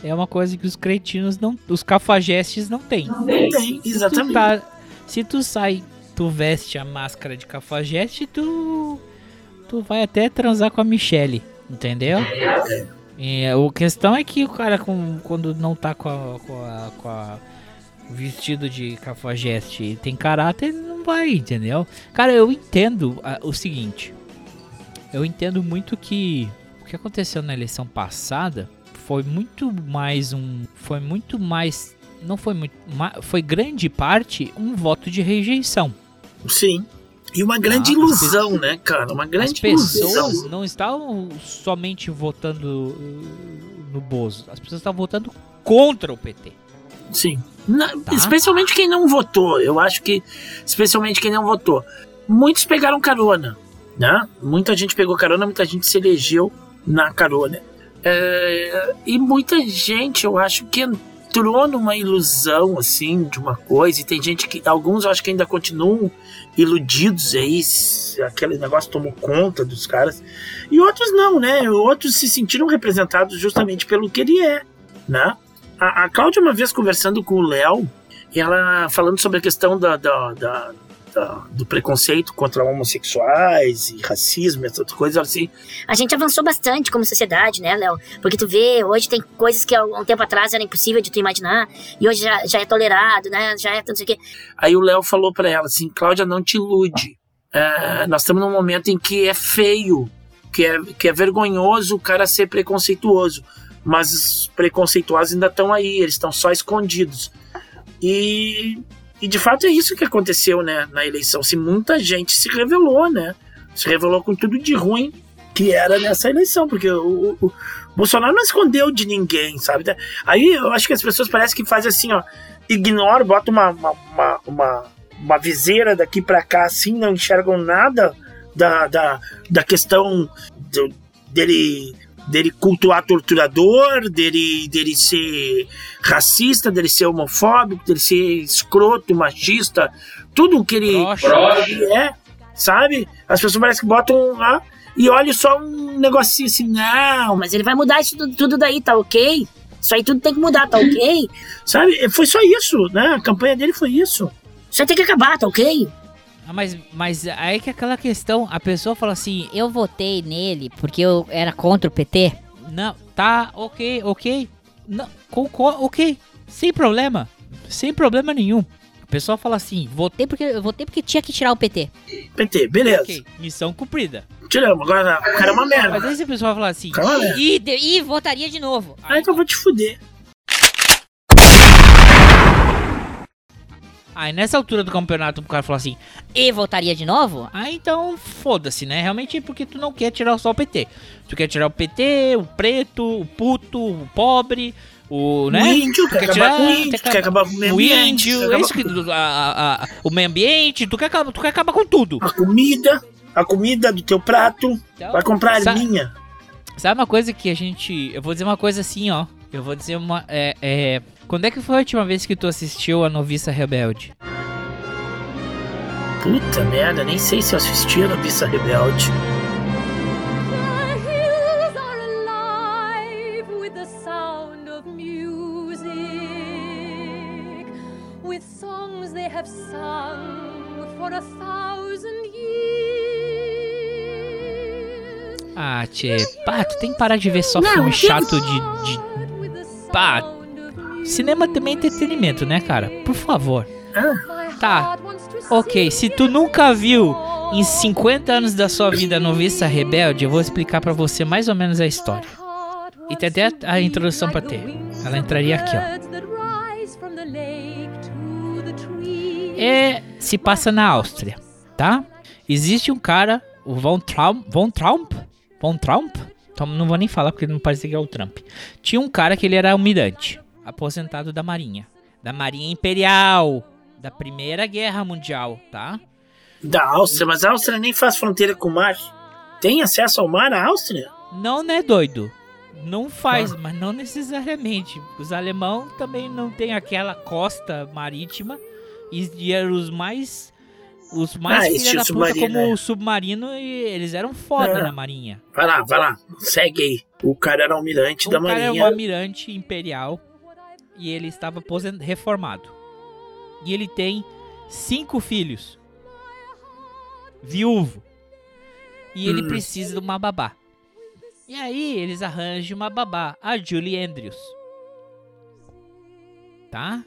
É uma coisa que os cretinos não. Os cafajestes não têm. Não tem, exatamente. Se tu, tá- se tu sai, tu veste a máscara de cafajeste, tu. Tu vai até transar com a Michelle. Entendeu? E a questão é que o cara, com, quando não tá com a, com a, com a vestido de cafajeste e tem caráter, ele não vai, entendeu? Cara, eu entendo ah, o seguinte. Eu entendo muito que o que aconteceu na eleição passada foi muito mais um. Foi muito mais. Não foi muito. Foi grande parte um voto de rejeição. Sim. E uma grande Ah, ilusão, né, cara? Uma As grande pessoas ilusão. não estavam somente votando uh, no Bozo. As pessoas estavam votando contra o PT. Sim. Na- Tá. Especialmente quem não votou. Eu acho que. Especialmente quem não votou. Muitos pegaram carona. Né? Muita gente pegou carona, muita gente se elegeu na carona. É, e muita gente, eu acho que entrou numa ilusão, assim, de uma coisa. E tem gente que. Alguns eu acho que ainda continuam iludidos aí. Aquele negócio tomou conta dos caras. E outros não, né? Outros se sentiram representados justamente pelo que ele é, né? A, a Cláudia, uma vez conversando com o Léo, ela falando sobre a questão da, da, da, da- do preconceito contra homossexuais e racismo, essas outras coisas, assim. A gente avançou bastante como sociedade, né, Léo? Porque tu vê, hoje tem coisas que há um tempo atrás era impossível de tu imaginar, e hoje já, já é tolerado, né? Já é não sei o quê. Aí o Léo falou pra ela assim, Cláudia, não te ilude. É, nós estamos num momento em que é feio, que é, que é vergonhoso o cara ser preconceituoso. Mas os preconceituosos ainda estão aí, eles estão só escondidos. E, e de fato é isso que aconteceu né, na eleição. Se muita gente se revelou, né? Se revelou com tudo de ruim que era nessa eleição, porque o, o- o Bolsonaro não escondeu de ninguém, sabe? Aí eu acho que as pessoas parecem que fazem assim, ó, ignora, bota uma, uma, uma, uma, uma viseira daqui pra cá, assim, não enxergam nada da, da, da questão do- dele dele cultuar torturador, dele, dele ser racista, dele ser homofóbico, dele ser escroto, machista, tudo que ele, que ele é, sabe? As pessoas parecem que botam lá e olham só um negocinho assim, não. Mas ele vai mudar isso tudo, tudo daí, tá ok? Isso aí tudo tem que mudar, tá ok? Sabe? Foi só isso, né? A campanha dele foi isso. Isso aí tem que acabar, tá ok? Ah, mas, mas aí que é aquela questão, a pessoa fala assim, Eu votei nele porque eu era contra o PT. não, tá, ok, ok, não, concordo, ok, sem problema, sem problema nenhum. A pessoa fala assim, votei porque, eu votei porque tinha que tirar o PT. PT, beleza. ok, missão cumprida. Tiramos, agora o cara é uma merda. Mas aí se a pessoa falar assim. E, de- e votaria de novo. Aí que eu vou te fuder. Aí nessa altura do campeonato o cara fala assim, E votaria de novo? ah, então foda-se, né? Realmente é porque tu não quer tirar só o PT. Tu quer tirar o PT, o preto, o puto, o pobre, o, né? O índio, Tu quer acabar com o índio, quer tu quer acabar com o meio o ambiente, índio, quer acabar isso que, a- a- a- o meio ambiente, tu quer, acabar- tu quer acabar com tudo. A comida, a comida do teu prato, Então, vai comprar sa- arminha. Sabe uma coisa que a gente. Eu vou dizer uma coisa assim, ó. Eu vou dizer uma. É, é, quando é que foi a última vez que tu assistiu a Noviça Rebelde? Puta merda, nem sei se eu assisti a Noviça Rebelde. Ah, tchê. Pá, tu tem que parar de ver só Não, filme chato de. de... Pá, cinema também é entretenimento, né, cara? Por favor. Tá. Ok, se tu nunca viu em 50 anos da sua vida a Noviça Rebelde, eu vou explicar pra você mais ou menos a história. E tem até a, a introdução pra ter. Ela entraria aqui, ó. É, se passa na Áustria, tá? Existe um cara, o Von Traum, Von Trump, Von Trump, então não vou nem falar porque não parece que é o Trump. Tinha um cara que ele era almirante, aposentado da Marinha, da Marinha Imperial, da Primeira Guerra Mundial, tá? Da Áustria, mas a Áustria nem faz fronteira com o mar. Tem acesso ao mar, a Áustria? Não, né, doido? Não faz, mas não necessariamente. Os alemão também não tem aquela costa marítima e, eram os mais os mais Ah, filha da puta como é. o submarino e eles eram foda É. na marinha. Vai lá, vai lá, segue aí. O cara era almirante O da cara é um Marinha. almirante imperial e ele estava reformado. E ele tem cinco filhos. Viúvo. E ele Hum. precisa de uma babá. E aí eles arranjam uma babá, a Julie Andrews. Tá?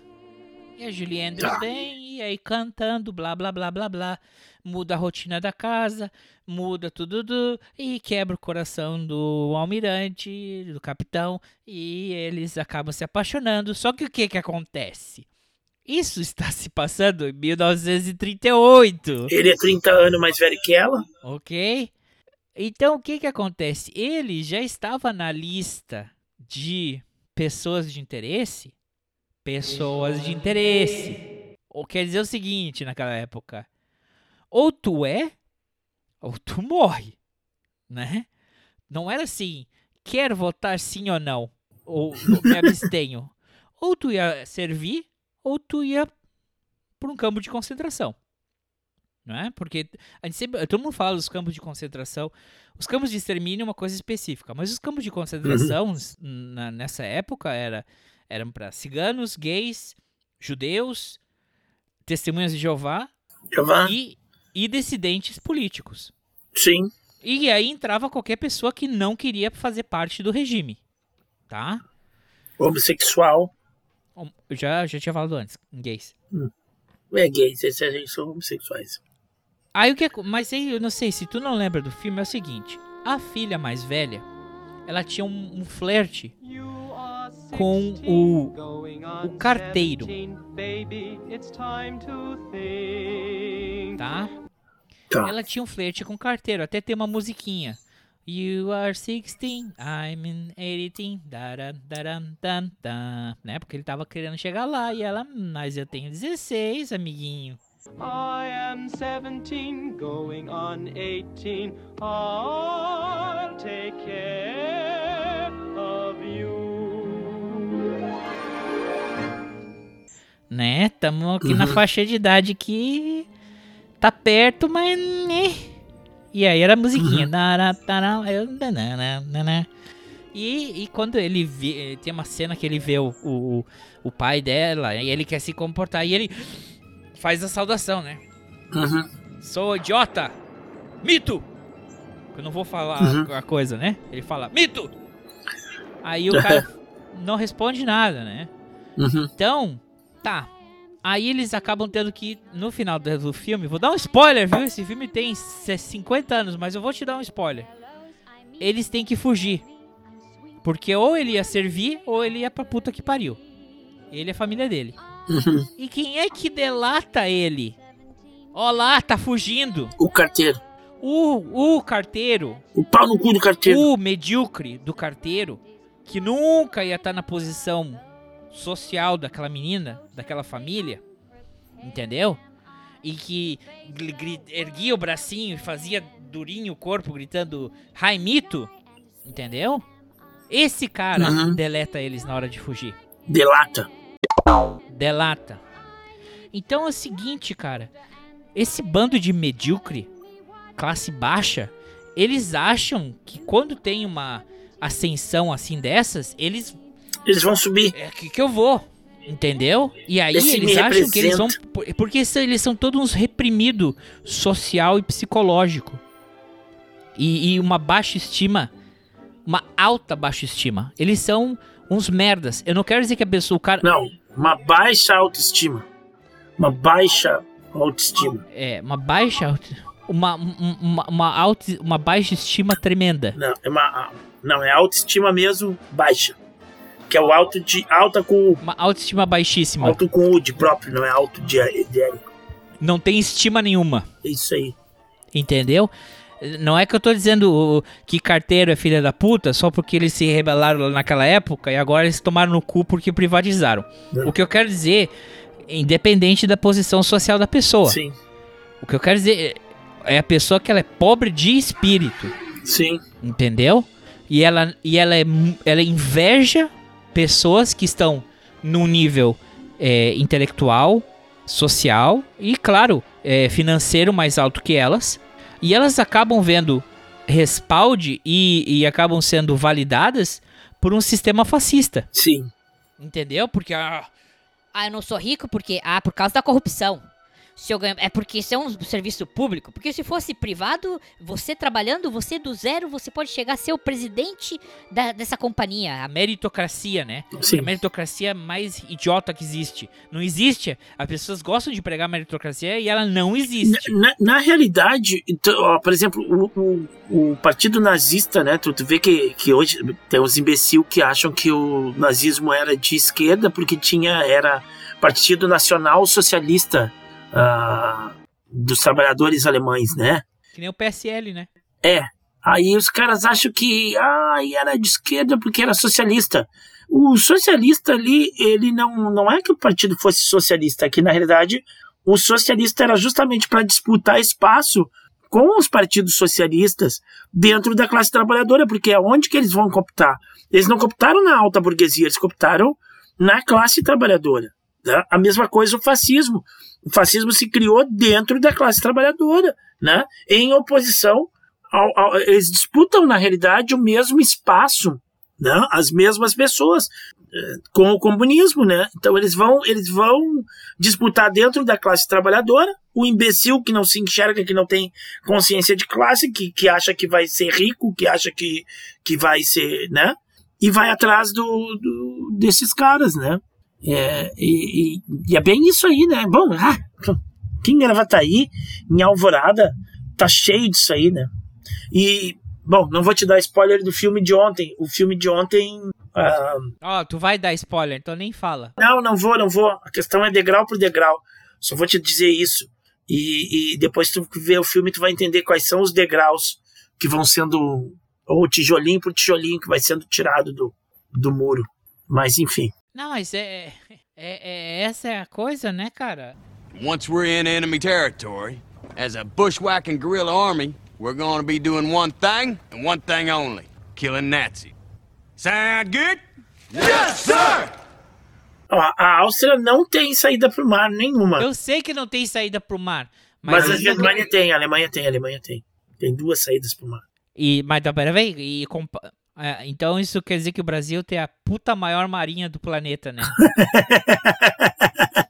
E a Julie Andrews Tá. vem e aí cantando, blá blá blá blá blá. Muda a rotina da casa, muda tudo do, e quebra o coração do almirante, do capitão, e eles acabam se apaixonando. Só que o que que acontece? Isso está se passando em 1938. Ele é 30 anos mais velho que ela. Ok? Então o que que acontece? Ele já estava na lista de pessoas de interesse? Pessoas de interesse. Ou quer dizer o seguinte naquela época: ou tu é, ou tu morre, né? Não era assim, quer votar sim ou não, ou, ou me abstenho. Ou tu ia servir, ou tu ia para um campo de concentração não é? Porque a gente sempre, todo mundo fala dos campos de concentração. Os campos de extermínio é uma coisa específica, mas os campos de concentração na- nessa época era, eram para ciganos, gays, judeus, testemunhas de Jeová e, e dissidentes políticos. Sim. E aí entrava qualquer pessoa que não queria fazer parte do regime, tá? Homossexual. Eu já, já tinha falado antes, gays. Hum. É gays, esses aí são homossexuais. Aí o que é, Mas aí eu não sei, se tu não lembra do filme, é o seguinte: a filha mais velha, ela tinha um, um flerte com o, o carteiro. Tá? Tá. Ela tinha um flerte com o carteiro, até tem uma musiquinha. You are 16, I'm in 18, daran, daran, dan, dan, né? Porque ele tava querendo chegar lá e ela, mas eu tenho 16, amiguinho. I am 17, going on 18. I'll take care Né? Tamo aqui na Uhum. faixa de idade que tá perto, mas né? E aí era a musiquinha. Uhum. Eu, nanana, nanana. E, e quando ele vê. Tem uma cena que ele vê o, o, o pai dela e ele quer se comportar e ele faz a saudação, né? Uhum. Sou idiota! Mito! Eu não vou falar Uhum. a coisa, né? Ele fala, mito! Aí o cara não responde nada, né? Uhum. Então, tá. Aí eles acabam tendo que, no final do filme, vou dar um spoiler, viu? Esse filme tem c- 50 anos, mas eu vou te dar um spoiler. Eles têm que fugir. Porque ou ele ia servir, ou ele ia pra puta que pariu. Ele e a família dele. Uhum. E quem é que delata ele? Ó lá, tá fugindo. O carteiro. O, o carteiro. O pau no cu do carteiro. O medíocre do carteiro, que nunca ia estar na posição social daquela menina, daquela família, entendeu? E que erguia o bracinho e fazia durinho o corpo gritando Raimito, entendeu? Esse cara Uhum. deleta eles na hora de fugir. Delata. Delata. Então é o seguinte, cara. Esse bando de medíocre, classe baixa, eles acham que quando tem uma ascensão assim dessas, eles. Eles vão subir. É aqui que eu vou. Entendeu? E aí Esse eles acham que eles vão. representa. por- Porque eles são todos uns reprimidos social e psicológico. E, e uma baixa estima. Uma alta baixa estima. Eles são uns merdas. Eu não quero dizer que a pessoa, o cara. Não, uma baixa autoestima. Uma baixa autoestima. É, uma baixa. auto- Uma, um- uma, uma, auto, uma baixa estima tremenda. Não, é uma. Não, é autoestima mesmo baixa. Que é o alto de. alta com. Uma autoestima baixíssima. Alto com U de próprio, não é alto de, de Érico. Não tem estima nenhuma. É isso aí. Entendeu? Não é que eu tô dizendo o- que carteiro é filha da puta só porque eles se rebelaram naquela época e agora eles tomaram no cu porque privatizaram. Não. O que eu quero dizer, independente da posição social da pessoa. Sim. O que eu quero dizer é a pessoa que ela é pobre de espírito. Sim. Entendeu? E ela, e ela, é, ela inveja pessoas que estão num nível é, intelectual, social e, claro, é, financeiro mais alto que elas. E elas acabam vendo respalde e, e acabam sendo validadas por um sistema fascista. Sim. Entendeu? Porque ah, Ah, eu não sou rico porque. Ah, por causa da corrupção. Se eu ganho... É porque isso é um serviço público. Porque se fosse privado, você trabalhando, você do zero, você pode chegar a ser o presidente da- dessa companhia. a meritocracia, né? Sim. A meritocracia mais idiota que existe. Não existe. As pessoas gostam de pregar meritocracia e ela não existe. Na, na realidade, então, ó, por exemplo, o, o, o partido nazista, né? Tu, tu vê que, que hoje tem uns imbecil que acham que o nazismo era de esquerda porque tinha era Partido Nacional Socialista ah, dos Trabalhadores Alemães, né? Que nem o PSL, né? É. Aí os caras acham que ah, era de esquerda porque era socialista. O socialista ali, ele não, não é que o partido fosse socialista, é que na realidade o socialista era justamente para disputar espaço com os partidos socialistas dentro da classe trabalhadora, porque é onde que eles vão cooptar? Eles não cooptaram na alta burguesia, eles cooptaram na classe trabalhadora. Né? A mesma coisa o fascismo. O fascismo se criou dentro da classe trabalhadora, né? em oposição ao- ao- eles disputam, na realidade, o mesmo espaço né? As mesmas pessoas eh, com o comunismo, né? Então eles vão, eles vão disputar dentro da classe trabalhadora, o imbecil que não se enxerga, que não tem consciência de classe, que, que acha que vai ser rico, que acha que, que vai ser, né? E vai atrás do, do desses caras, né? É, e, e, e é bem isso aí, né? Bom, ah, quem Gravataí, em Alvorada, tá cheio disso aí, né? E, bom, não vou te dar spoiler do filme de ontem. O filme de ontem. ah, Ó, tu vai dar spoiler, então nem fala. não, não vou, não vou. A questão é degrau por degrau. Só vou te dizer isso. E, e depois tu vê o filme, tu vai entender quais são os degraus que vão sendo. Ou tijolinho por tijolinho que vai sendo tirado do, do muro. Mas enfim. Não, mas é, é, é- Essa é a coisa, né, cara? Once we're in enemy territory, as a bushwhacking guerrilla army, we're gonna be doing one thing and one thing only killing Nazis. Sound good? Yes, sir! Ó, a Áustria não tem saída pro mar nenhuma. Eu sei que não tem saída pro mar. Mas, Mas, a Alemanha tem, a Alemanha tem, a Alemanha tem. Tem duas saídas pro mar. E, mas peraí, e compa- é, então isso quer dizer que o Brasil tem a puta maior marinha do planeta, né?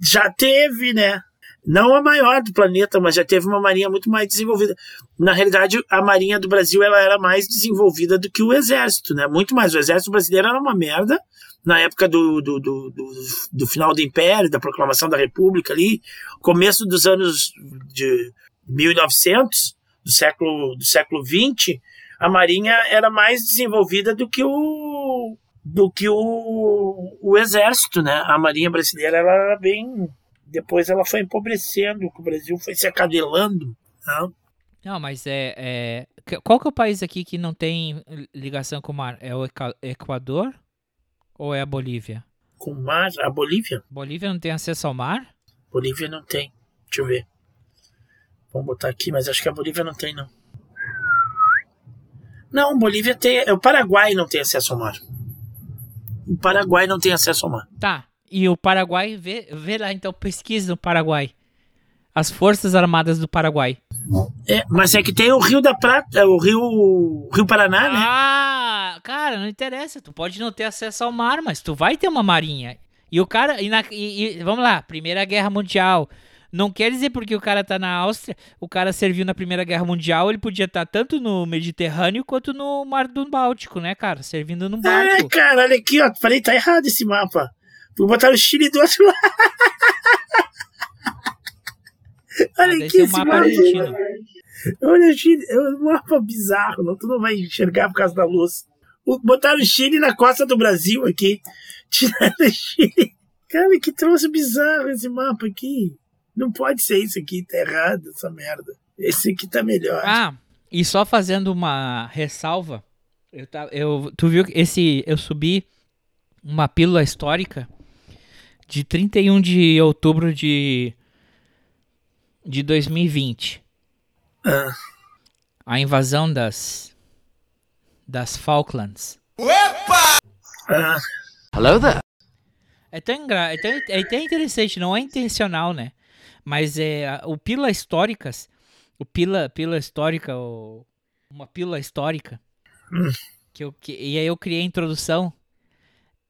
já teve, né? Não a maior do planeta, mas já teve uma marinha muito mais desenvolvida. Na realidade, a marinha do Brasil ela era mais desenvolvida do que o exército, né? Muito mais. O exército brasileiro era uma merda na época do, do, do, do, do final do Império, da proclamação da República ali, começo dos anos de 1900, do século do século 20, a marinha era mais desenvolvida do que o do que o, o exército, né? A marinha brasileira ela era bem depois ela foi empobrecendo, o Brasil foi se acadelando, né? Não, mas é, é- Qual que é o país aqui que não tem ligação com o mar? É o Equador ou é a Bolívia? Com o mar, a Bolívia? Bolívia não tem acesso ao mar? Bolívia não tem. Deixa eu ver. Vamos botar aqui, mas acho que a Bolívia não tem, não. Não, Bolívia tem. é, O Paraguai não tem acesso ao mar. O Paraguai não tem acesso ao mar. Tá. E o Paraguai, vê, vê lá então, pesquisa no Paraguai. As Forças Armadas do Paraguai. É, mas é que tem o Rio da Prata, o Rio, o Rio Paraná, né? Ah, cara, não interessa. Tu pode não ter acesso ao mar, mas tu vai ter uma marinha. E o cara. E na- e- e- vamos lá, Primeira Guerra Mundial. Não quer dizer porque o cara tá na Áustria, o cara serviu na Primeira Guerra Mundial, ele podia estar tanto no Mediterrâneo quanto no Mar do Báltico, né, cara? Servindo É, barco. cara, olha aqui, ó. Falei, tá errado esse mapa. Vou botar o Chile do outro lado. olha deve aqui esse mapa argentino. Olha o Chile, é um mapa bizarro, não, tu não vai enxergar por causa da luz. Botaram o Chile na costa do Brasil aqui. Tiraram o Chile. Cara, que troço bizarro esse mapa aqui. Não pode ser isso aqui, tá errado essa merda. Esse aqui tá melhor. Ah, e só fazendo uma ressalva, eu, ta- eu, tu viu que esse, eu subi uma pílula histórica de 31 de outubro de, de 2020. Ah. A invasão das, das Falklands. Ah, Hello there. É tão, engra... é, tão, é tão interessante, não é intencional, né? Mas é o pílula históricas, o pílula, pílula histórica, o, uma pílula histórica, Hum. que eu, que, e aí eu criei a introdução.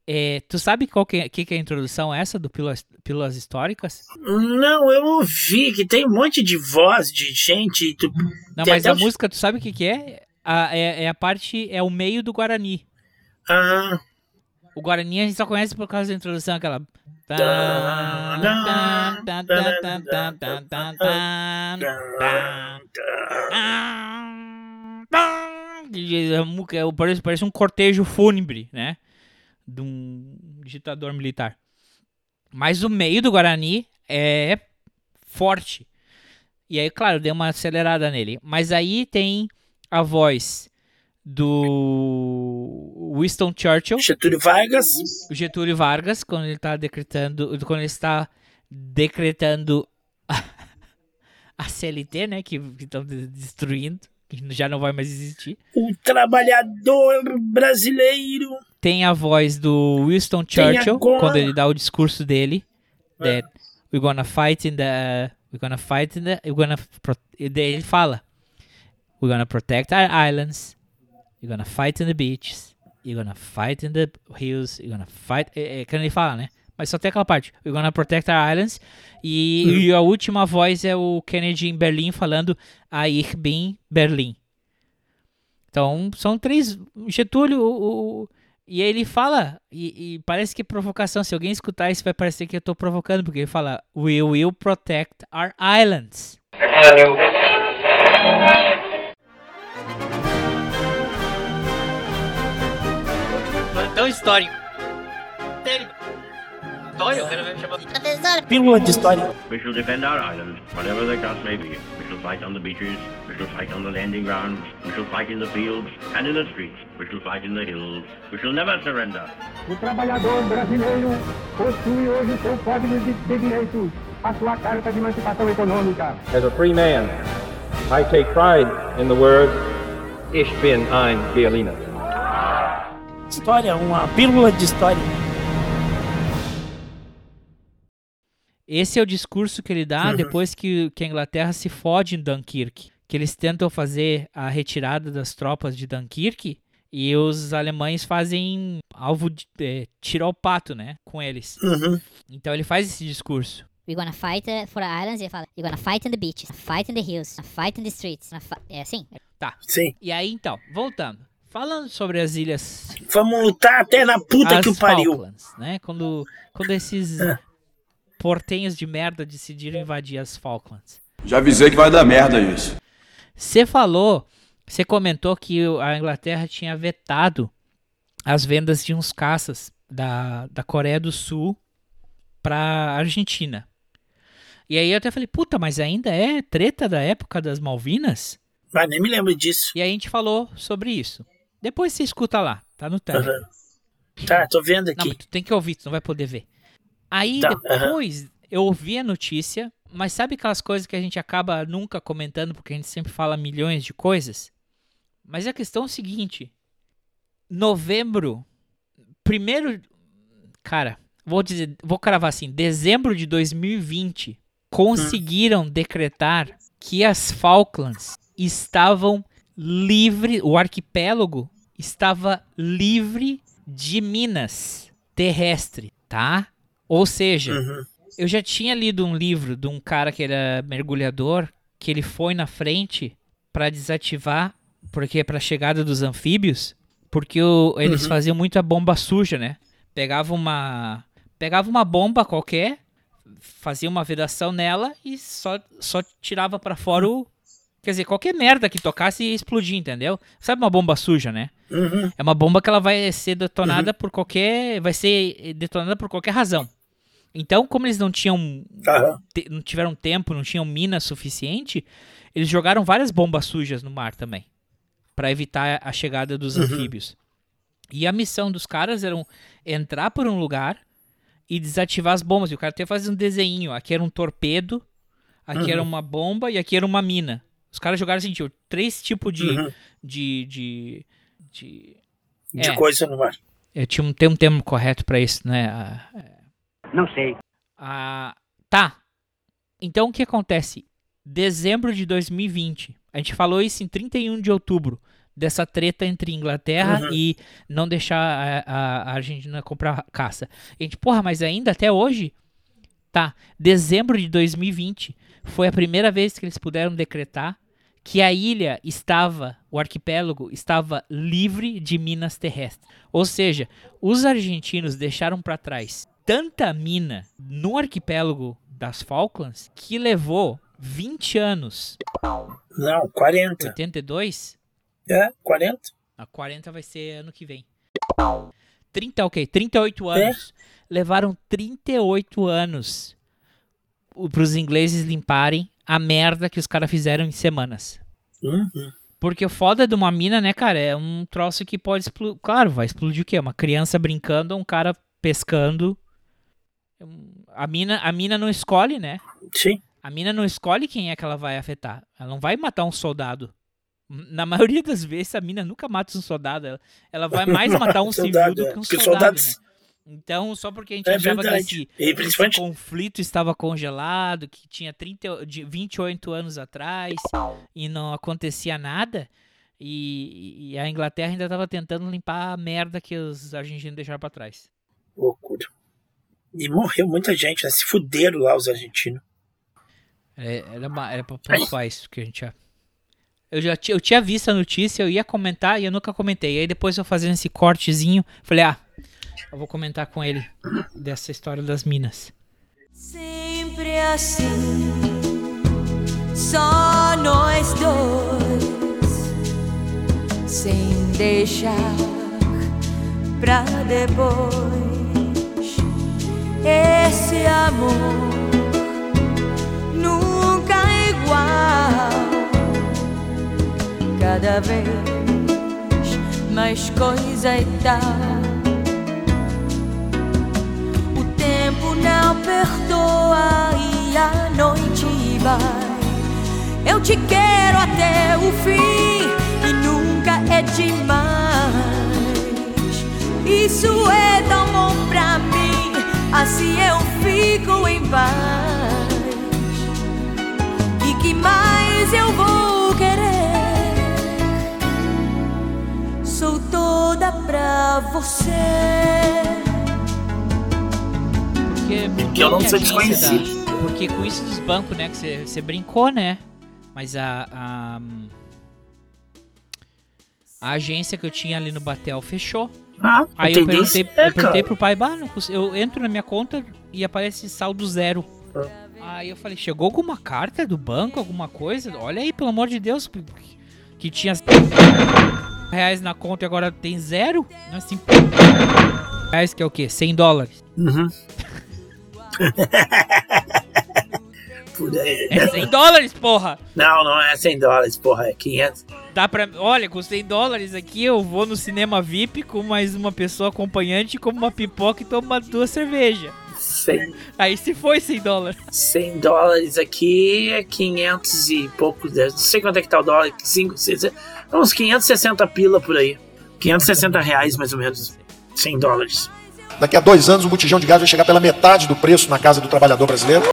É, tu sabe qual que, é- que, que é a introdução essa do pílulas, pílulas históricas? não, eu ouvi que tem um monte de voz de gente. Tu, Não, mas a música, tu sabe o que que é? A, é? É a parte, é o meio do Guarani. Ah, O Guarani a gente só conhece por causa da introdução, aquela... É, Parece, parece um cortejo fúnebre, né? De um ditador militar. Mas o meio do Guarani é forte. E aí, claro, deu uma acelerada nele. Mas aí tem a voz do Winston Churchill. Getúlio Vargas. Getúlio Vargas, quando ele está decretando. Quando ele está decretando a CLT, né? Que estão destruindo, que já não vai mais existir. O trabalhador brasileiro. Tem a voz do Winston Churchill, quando ele dá o discurso dele. É. That we're gonna fight in the. We're gonna fight in the. We're gonna. ele fala: We're gonna protect our islands. We're gonna fight in the beaches. you're gonna fight in the hills, you're gonna fight. É, é que ele fala, né? Mas só tem aquela parte. We're gonna protect our islands. E, e a última voz é o Kennedy em Berlim falando a Ich bin Berlim. Então, são três. Getúlio, o, o- e ele fala, e, e parece que é provocação. Se alguém escutar isso, vai parecer que eu tô provocando, porque ele fala: We will protect our islands. Histórico. Sério. História? Me chamar. Pílula de história. We shall defend our island, whatever the cost may be. We shall fight on the beaches, we shall fight on the landing grounds, we shall fight in the fields and in the streets, we shall fight in the hills. We shall never surrender. O trabalhador brasileiro possui hoje o seu código de de direitos, a sua carta de emancipação econômica. As a free man, I take pride in the words, Ich bin ein Berliner. História, uma pílula de história. Esse é o discurso que ele dá Uhum. depois que, que a Inglaterra se fode em Dunkirk. Que eles tentam fazer a retirada das tropas de Dunkirk e os alemães fazem alvo de é, tiro ao pato, né? Com eles. Uhum. Então ele faz esse discurso. We're gonna fight uh, for our islands. Ele fala, you're gonna fight in the beaches, fight in the hills, fight in the streets. gonna fi-" É assim? Tá. Sim. E aí então, voltando. Falando sobre as ilhas. Vamos lutar até na puta as que o pariu. Falklands, né? Quando, quando esses Ah. portenhos de merda decidiram invadir as Falklands. Já avisei que vai dar merda isso. Você falou, você comentou que a Inglaterra tinha vetado as vendas de uns caças da, da Coreia do Sul pra Argentina. E aí eu até falei, puta, mas ainda é treta da época das Malvinas? Mas nem me lembro disso. E aí a gente falou sobre isso. Depois você escuta lá, tá no Telegram. Aham. Tá, tô vendo Não, aqui. mas tu tem que ouvir, tu não vai poder ver. Aí Tá, depois eu ouvi a notícia, mas sabe aquelas coisas que a gente acaba nunca comentando porque a gente sempre fala milhões de coisas? Mas a questão é o seguinte: novembro, primeiro, cara, vou dizer, vou cravar assim, dezembro de 2020, conseguiram decretar que as Falklands estavam livre, o arquipélago estava livre de minas terrestre, tá? Ou seja, Uhum. eu já tinha lido um livro de um cara que era mergulhador, que ele foi na frente para desativar, porque para a chegada dos anfíbios, porque o- eles Uhum. faziam muita bomba suja, né? Pegava uma pegava uma bomba qualquer, fazia uma vedação nela e só só tirava para fora o Quer dizer, qualquer merda que tocasse ia explodir, entendeu? Sabe uma bomba suja, né? Uhum. É uma bomba que ela vai ser detonada por qualquer. Vai ser detonada por qualquer razão. Então, como eles não tinham. Te- não tiveram tempo, não tinham mina suficiente, eles jogaram várias bombas sujas no mar também. Pra evitar a chegada dos Uhum. anfíbios. E a missão dos caras era entrar por um lugar e desativar as bombas. E o cara até fazia um desenho. Aqui era um torpedo, aqui Uhum. era uma bomba e aqui era uma mina. Os caras jogaram assim, tipo, três tipos de, Uhum. de, de, de, De é, coisa no mar. Eu tinha um, tem um termo correto pra isso, né? Ah, Não sei. ah, tá. Então o que acontece? Dezembro de 2020. A gente falou isso em 31 de outubro. Dessa treta entre Inglaterra Uhum. e não deixar a, a- a Argentina comprar caça. A gente, porra, mas ainda até hoje? Tá. Dezembro de 2020 foi a primeira vez que eles puderam decretar que a ilha estava, o arquipélago estava livre de minas terrestres. Ou seja, os argentinos deixaram para trás tanta mina no arquipélago das Falklands que levou 20 anos. Não, 40. 82? É, 40. A 40 vai ser ano que vem. 30, ok, 38 anos. Levaram 38 anos para os ingleses limparem a merda que os caras fizeram em semanas. Uhum. Porque o foda de uma mina, né, cara, é um troço que pode explodir. Claro, vai explodir o quê? Uma criança brincando, um cara pescando. A mina, a mina não escolhe, né? Sim. A mina não escolhe quem é que ela vai afetar. Ela não vai matar um soldado. Na maioria das vezes, a mina nunca mata um soldado. Ela, ela vai mais matar um civil do é. que um Porque soldado, soldados- né? Então, só porque a gente É achava verdade. que esse, E esse principalmente- conflito estava congelado, que tinha 30, de 28 anos atrás e não acontecia nada, E, e a Inglaterra ainda tava tentando limpar a merda que os argentinos deixaram pra trás. Loucura. E morreu muita gente, né? Se fuderam lá os argentinos. É, era, uma- era pra que a gente já. Eu já tinha, eu tinha visto a notícia, eu ia comentar e eu nunca comentei. Aí depois eu fazendo esse cortezinho, falei, ah, eu vou comentar com ele dessa história das minas. Sempre assim, só nós dois, sem deixar pra depois. Esse amor nunca é igual, cada vez mais coisa e tal. Não perdoa e a noite vai. Eu te quero até o fim e nunca é demais. Isso é tão bom pra mim, assim eu fico em paz. E que mais eu vou querer? Sou toda pra você. Porque, Porque eu não sou agência desconhecido. da- porque com isso dos bancos, né, que você- brincou, né? Mas a, a. a agência que eu tinha ali no Batel fechou. Ah, Aí eu perguntei, É, eu perguntei pro pai, bah, eu entro na minha conta e aparece saldo zero. Aí eu falei, chegou alguma carta do banco, alguma coisa? Olha aí, pelo amor de Deus, que- que tinha reais na conta e agora tem zero? É assim. Reais que é o quê? 100 dólares. Uhum. Por aí. É 100 dólares, porra! Não, não é 100 dólares, porra, é 500. Dá pra. Olha, com 100 dólares aqui eu vou no cinema VIP com mais uma pessoa acompanhante, como uma pipoca e tomo duas cervejas. 100, Aí se foi 100 dólares. 100 dólares aqui é 500 e poucos. Não sei quanto é que tá o dólar. 5, 6, uns 560 pila por aí. 560 reais mais ou menos. 100 dólares. Daqui a dois anos o botijão de gás vai chegar pela metade do preço na casa do trabalhador brasileiro.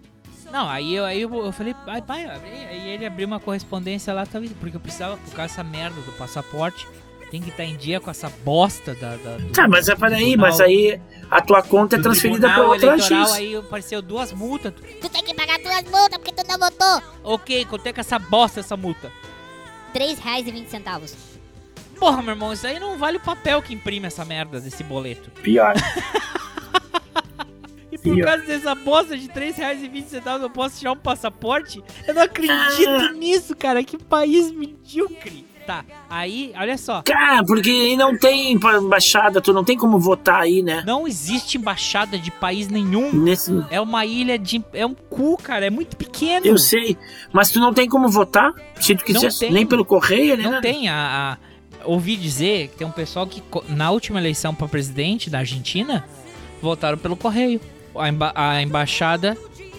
Não, aí eu, aí eu, eu falei, pai, pai, aí. ele abriu uma correspondência lá, tá, porque eu precisava, por causa dessa merda do passaporte, tem que estar em dia com essa bosta da. da do Tá, mas é peraí, tribunal- mas aí a tua conta é transferida pra tribunal outra eleitoral, X. Aí apareceu duas multas. Tu tem que pagar duas multas porque tu não votou. Ok, quanto é que essa bosta, essa multa? R$3,20. Porra, meu irmão, isso aí não vale o papel que imprime essa merda desse boleto. Pior. E por causa dessa bosta de R$3,20 eu posso tirar um passaporte? Eu não acredito nisso, cara. Que país medíocre. Tá, aí, olha só. Cara, porque aí não tem embaixada, tu não tem como votar aí, né? Não existe embaixada de país nenhum. Nesse... É uma ilha de. É um cu, cara. É muito pequeno. Eu sei, mas tu não tem como votar se tu quiser, nem pelo correio, né? Não tem. A- ouvi dizer que tem um pessoal que, na última eleição para presidente da Argentina, votaram pelo correio. A, emba- a embaixada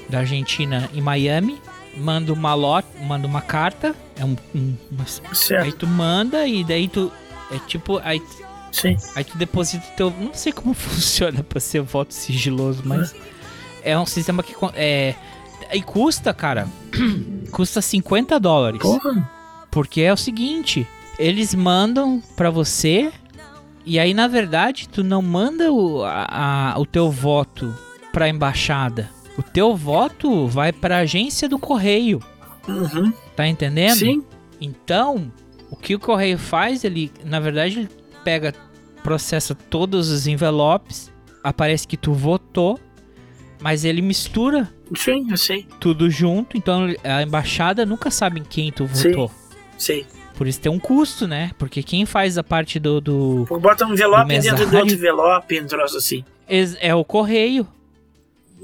da Argentina em Miami manda uma lot, manda uma carta. É um. um- uma- aí tu manda e daí tu. É tipo. Aí, Sim. aí tu deposita teu. Não sei como funciona pra ser voto sigiloso, mas. É um sistema que. É, e custa, cara. custa 50 dólares. Porra. Porque é o seguinte, eles mandam pra você e aí na verdade tu não manda o, a- a- o teu voto pra embaixada. O teu voto vai pra agência do correio. Uhum. Tá entendendo? Sim. Então, o que o correio faz, ele, na verdade, ele pega, processa todos os envelopes, aparece que tu votou, mas ele mistura Sim, eu sei. tudo junto, então a embaixada nunca sabe em quem tu Sim. votou. Por isso tem um custo, né? Porque quem faz a parte do. do Bota um envelope do dentro do outro envelope, um troço assim. ex- é o correio.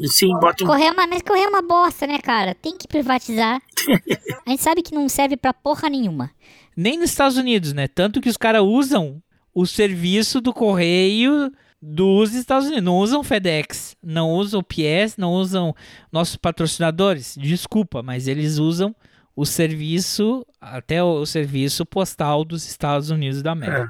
Sim, bota um. Correio é mas correio é uma bosta, né, cara? Tem que privatizar. A gente sabe que não serve pra porra nenhuma. Nem nos Estados Unidos, né? Tanto que os caras usam o serviço do correio dos Estados Unidos. Não usam FedEx, não usam o PS, não usam nossos patrocinadores. Desculpa, mas eles usam o serviço, até o, serviço postal dos Estados Unidos da América.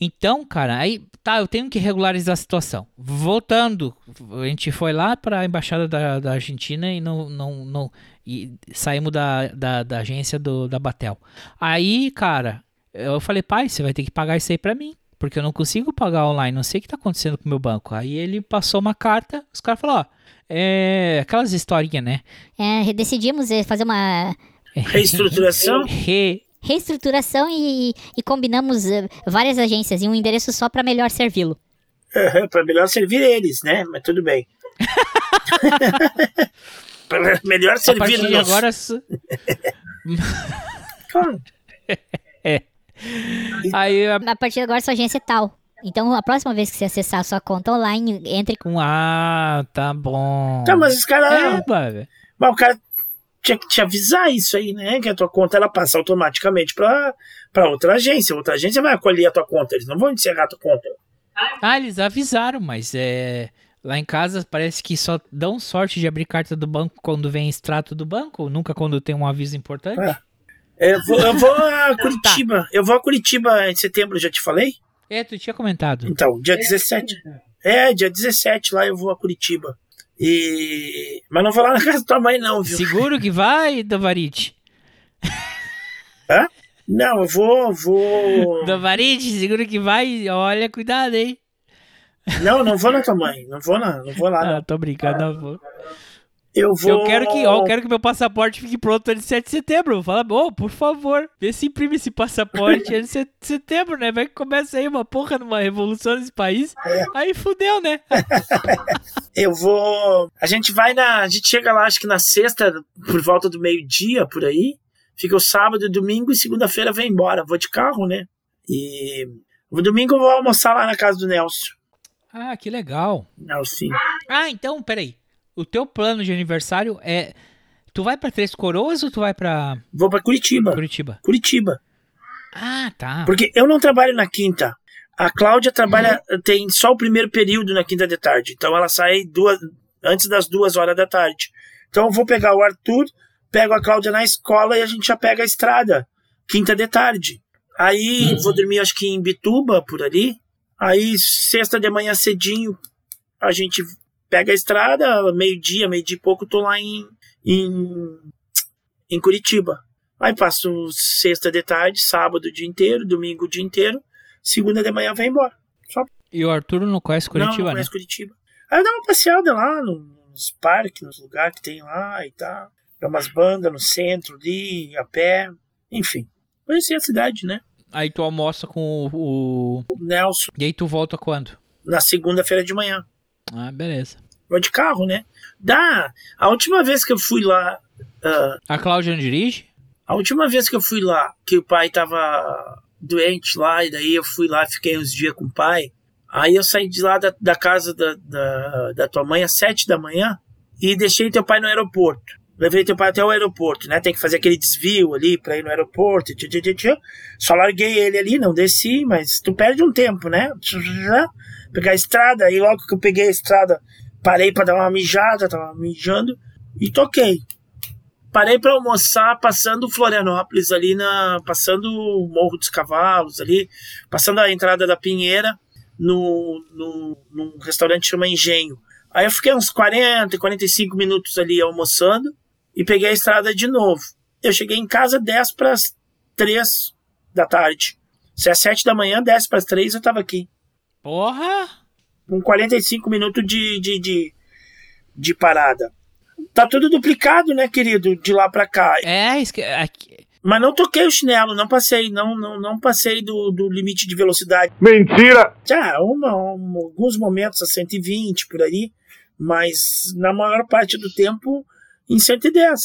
Então, cara, aí tá, eu tenho que regularizar a situação. Voltando, a gente foi lá para a embaixada da, da Argentina e não, não, não e saímos da, da, da agência do, da Batel. Aí, cara, Eu falei, pai, você vai ter que pagar isso aí pra mim. Porque eu não consigo pagar online, não sei o que tá acontecendo com o meu banco. Aí ele passou uma carta, os caras falaram, ó, é aquelas historinhas, né? É, decidimos eh, fazer uma Reestruturação? Re... reestruturação e, e combinamos eh, várias agências em um endereço só pra melhor servi-lo. Aham, pra melhor servir eles, né? Mas tudo bem. Pra melhor A servir partir de nos- agora... su- é. Aí a- A partir de agora sua agência é tal. Então a próxima vez que você acessar a sua conta online, entre com Ah, tá bom. Tá, mas os caras. É. Mas o cara tinha que te avisar isso aí, né? Que a tua conta ela passa automaticamente pra outra agência. Outra agência vai acolher a tua conta. Eles não vão encerrar a tua conta. Ah, eles avisaram, mas é. Lá em casa parece que só dão sorte de abrir carta do banco quando vem extrato do banco, nunca quando tem um aviso importante. É, Eu vou, eu vou Tá. a Curitiba. Eu vou a Curitiba em setembro, já te falei? É, tu tinha comentado. Então, dia 17. É, dia 17 lá eu vou a Curitiba. E. Mas não vou lá na casa da tua mãe, não, viu? Seguro que vai, Davarite? Hã? Não, eu vou. vou... Davarite, seguro que vai. Olha, cuidado, hein? Não, não vou na tua mãe. Não vou, lá, não vou lá. Ah, não. tô brincando, não vou. Eu vou. Eu quero que, ó, eu quero que meu passaporte fique pronto antes de 7 de setembro. Fala, ô, por favor, vê se imprime esse passaporte antes de 7 de setembro, né? Vai que começa aí uma porra numa revolução nesse país. Aí fudeu, né? Eu vou. A gente vai na. A gente chega lá, acho que na sexta, por volta do meio-dia, por aí. Fica o sábado, domingo e segunda-feira vem embora. Vou de carro, né? E. No domingo eu vou almoçar lá na casa do Nelson. Ah, que legal. Nelson. Ah, então, peraí. O teu plano de aniversário é. Tu vai pra Três Coroas ou tu vai pra. Vou pra Curitiba. Curitiba. Curitiba. Ah, tá. Porque eu não trabalho na quinta. A Cláudia trabalha, tem só o primeiro período na quinta de tarde. Então ela sai duas, antes das duas horas da tarde. Então eu vou pegar o Arthur, pego a Cláudia na escola e a gente já pega a estrada. Quinta de tarde. Aí vou dormir acho que em Bituba, por ali. Aí sexta de manhã cedinho a gente pega a estrada, meio-dia, meio-dia e pouco, tô lá em, em, em Curitiba. Aí passo sexta de tarde, sábado o dia inteiro, domingo o dia inteiro, segunda de manhã vai embora. Só E o Arthur não conhece não, Curitiba, não né? conheço Curitiba. Aí eu dou uma passeada lá nos parques, nos lugares que tem lá e tal. Dá umas bandas no centro ali, a pé, enfim. Conheci a cidade, né? Aí tu almoça com o, o. Nelson. E aí tu volta quando? Na segunda-feira de manhã. Ah, beleza. Vou de carro, né? Dá. A última vez que eu fui lá. ah, A Cláudia não dirige? a última vez que eu fui lá, que o pai tava doente lá, e daí eu fui lá, fiquei uns dias com o pai. Aí eu saí de lá da, da casa da, da, da tua mãe às sete da manhã e deixei teu pai no aeroporto. Levei teu pai até o aeroporto, né? Tem que fazer aquele desvio ali pra ir no aeroporto. Tchê, tchê, tchê. Só larguei ele ali, não desci, mas tu perde um tempo, né? Pegar a estrada, aí logo que eu peguei a estrada, parei pra dar uma mijada, tava mijando e toquei. Parei pra almoçar passando Florianópolis ali na. passando o Morro dos Cavalos ali, passando a entrada da Pinheira no, no, num restaurante que chama Engenho. Aí eu fiquei uns 40, 45 minutos ali almoçando e peguei a estrada de novo. Eu cheguei em casa 10 para as 3 da tarde. Se é 7 da manhã, 10 para as 3 eu tava aqui. Porra! Com 45 minutos de, de, de, de parada. Tá tudo duplicado, né, querido? De lá pra cá. É, esque... aqui- Mas não toquei o chinelo, não passei, não, não, não passei do, do limite de velocidade. Mentira! Já, uma, um- alguns momentos a 120 por aí, mas na maior parte do tempo em 110.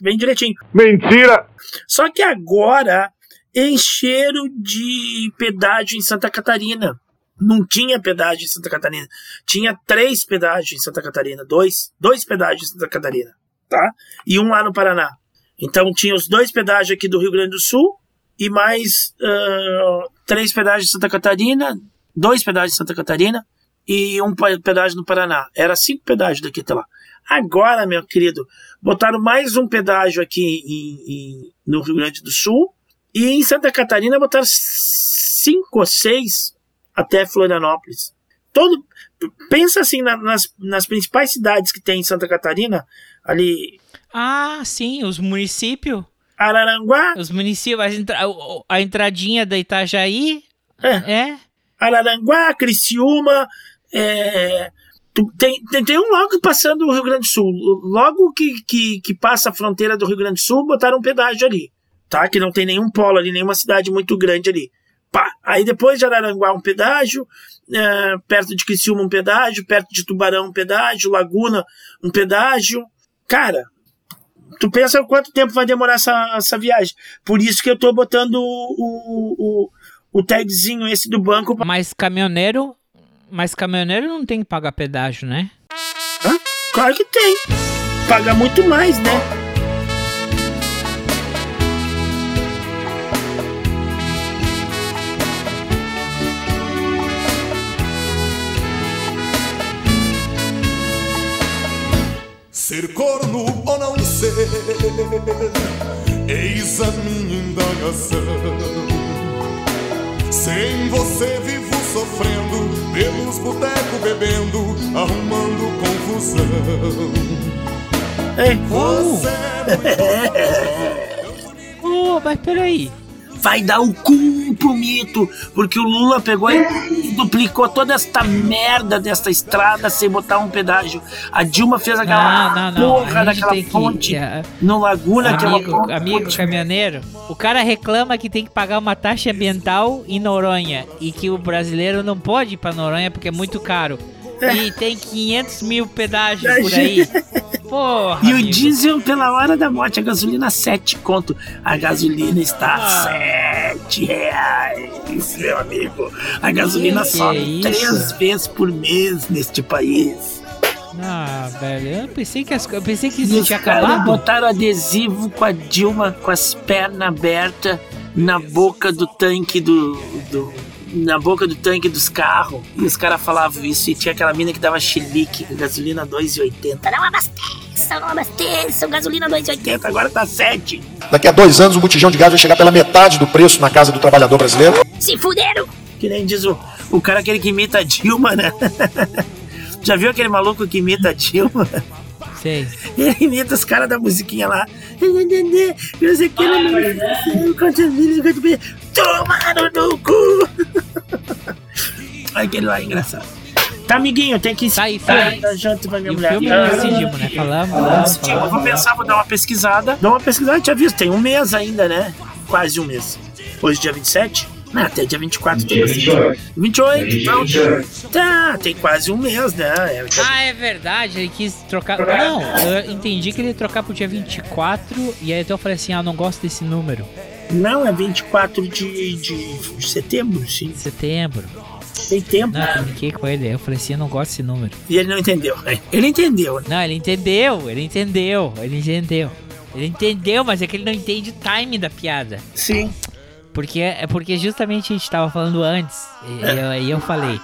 Bem direitinho. Mentira! Só que agora encheram de pedágio em Santa Catarina. Não tinha pedágio em Santa Catarina. Tinha três pedágios em Santa Catarina. Dois, dois pedágios em Santa Catarina. Tá? E um lá no Paraná. Então tinha os dois pedágios aqui do Rio Grande do Sul e mais ah, três pedágios em Santa Catarina, dois pedágios em Santa Catarina e um pedágio no Paraná. Era cinco pedágios daqui até lá. Agora, meu querido, botaram mais um pedágio aqui em- em- no Rio Grande do Sul e em Santa Catarina botaram cinco ou seis até Florianópolis. Todo, pensa assim na- nas, nas principais cidades que tem em Santa Catarina, ali Ah, sim, os municípios. Araranguá. Os municípios, a, entra- a entradinha da Itajaí. É. Araranguá, Criciúma. é, tem, tem, tem um logo passando o Rio Grande do Sul. Logo que, que, que passa a fronteira do Rio Grande do Sul, botaram um pedágio ali. Tá? Que não tem nenhum polo ali, nenhuma cidade muito grande ali. Pá. Aí depois de Araranguá, um pedágio. é, perto de Criciúma, um pedágio. Perto de Tubarão, um pedágio. Laguna, um pedágio. Cara, tu pensa quanto tempo vai demorar essa, essa viagem. Por isso que eu tô botando o, o, o, tagzinho esse do banco. Mas caminhoneiro. Mas caminhoneiro não tem que pagar pedágio, né? Hã? Claro que tem. Paga muito mais, né? Ser corno ou não ser, eis a minha indagação. Sem você vivo sofrendo, pelos botecos bebendo, arrumando confusão. Ei, Você Ô, mas peraí. Vai dar o cu pro mito, porque o Lula pegou e duplicou toda esta merda desta estrada sem botar um pedágio. A Dilma fez aquela Não, não, não. porra daquela que- ponte é, no Laguna, que é uma Amigo, ponte. amigo caminhoneiro, o cara reclama que tem que pagar uma taxa ambiental em Noronha e que o brasileiro não pode ir pra Noronha porque é muito caro. E tem 500 mil pedágios por aí. Porra, E o amigo. diesel pela hora da morte, a gasolina 7 conto. A gasolina está Ah. 7 reais, meu amigo. A gasolina Que sobe isso? três vezes por mês neste país. Ah, velho, eu pensei que, as, eu pensei que isso tinha acabado. botaram adesivo com a Dilma com as pernas abertas na boca do tanque do. do- na boca do tanque dos carros. E os caras falavam isso. E tinha aquela mina que dava chilique, gasolina 2,80. Não abasteça, não abasteça, gasolina 2,80. Agora tá 7. Daqui a dois anos o botijão de gás vai chegar pela metade do preço na casa do trabalhador brasileiro. Se fuderam! Que nem diz o, o cara aquele que imita a Dilma, né? Já viu aquele maluco que imita a Dilma? Sei. Ele imita os caras da musiquinha lá. Eu sei que não milhos, quantos milhos. Tomaram no cu! Aquele lá é engraçado. Tá, amiguinho, tem que Tá aí, tá, filme. tá junto pra minha E o mulher. filme Tá. nós decidimos, né? Falamos, falamos, Tipo, eu vou falamos. pensar, vou dar uma pesquisada. Dá uma pesquisada, tinha visto, tem um mês ainda, né? Quase um mês. Hoje, dia 27? Não, até dia 24 tem bastante. 28, então. Tá, tem quase um mês, né? É, Ah, é verdade, ele quis trocar. Não, eu entendi que ele ia trocar pro dia 24 e aí então eu falei assim: ah, eu não gosto desse número. Não, é 24 de, de setembro, sim. Setembro. Tem tempo. Não, eu comuniquei com ele, eu falei assim: eu não gosto desse número. E ele não entendeu. né? Ele entendeu. Não, ele entendeu, ele entendeu, ele entendeu. Ele entendeu, mas é que ele não entende o time da piada. Sim. Porque é porque justamente a gente tava falando antes. E É. eu- aí eu falei,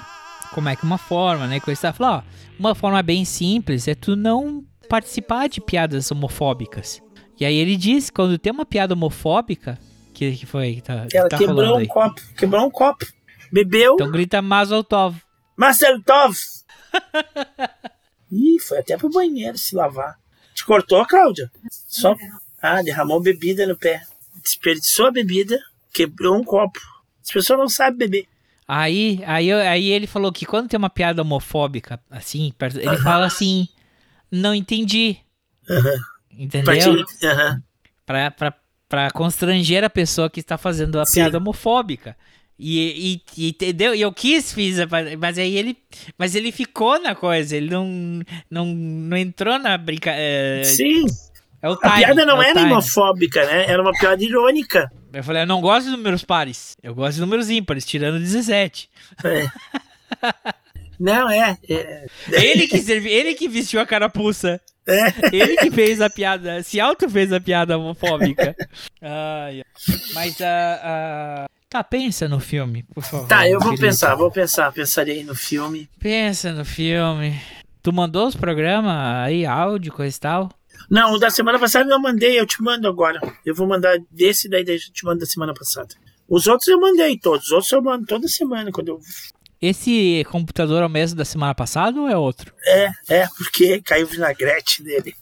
como é que uma forma, né? Coisa e falou, ó, uma forma bem simples é tu não participar de piadas homofóbicas. E aí ele disse, quando tem uma piada homofóbica, que, que foi que tá, Ela tá quebrou um aí. copo. Quebrou um copo. Bebeu. Então grita Mazel Tov. Marcel Tov! Ih, foi até pro banheiro se lavar. Te cortou, Cláudia? Só. Ah, derramou bebida no pé. Desperdiçou a bebida, quebrou um copo. As pessoas não sabem beber. Aí, aí, aí ele falou que quando tem uma piada homofóbica, assim, perto- ele fala assim, não entendi. Entendeu? Pra te- aham. Pra, pra, pra constranger a pessoa que está fazendo a piada homofóbica. E, e, e entendeu? E eu quis, fiz, mas aí ele. Mas ele ficou na coisa, ele não, não, não entrou na brincadeira. Sim. É o A time, piada não é era time. homofóbica, né? Era uma piada irônica. Eu falei, eu não gosto de números pares. Eu gosto de números ímpares, tirando 17. É. Não, é. é. Ele que, servi, ele que vestiu a carapuça. É. Ele que fez a piada, se auto fez a piada homofóbica. Ai, ai. mas a. ah, Tá, pensa no filme, por favor. Tá, eu vou querido. pensar, vou pensar. Pensarei no filme. Pensa no filme. Tu mandou os programas aí, áudio, coisa e tal? Não, o da semana passada eu não mandei, eu te mando agora. Eu vou mandar desse daí, daí eu te mando da semana passada. Os outros eu mandei todos, os outros eu mando toda semana quando eu. Esse computador é o mesmo da semana passada ou é outro? É, é, porque caiu vinagrete nele.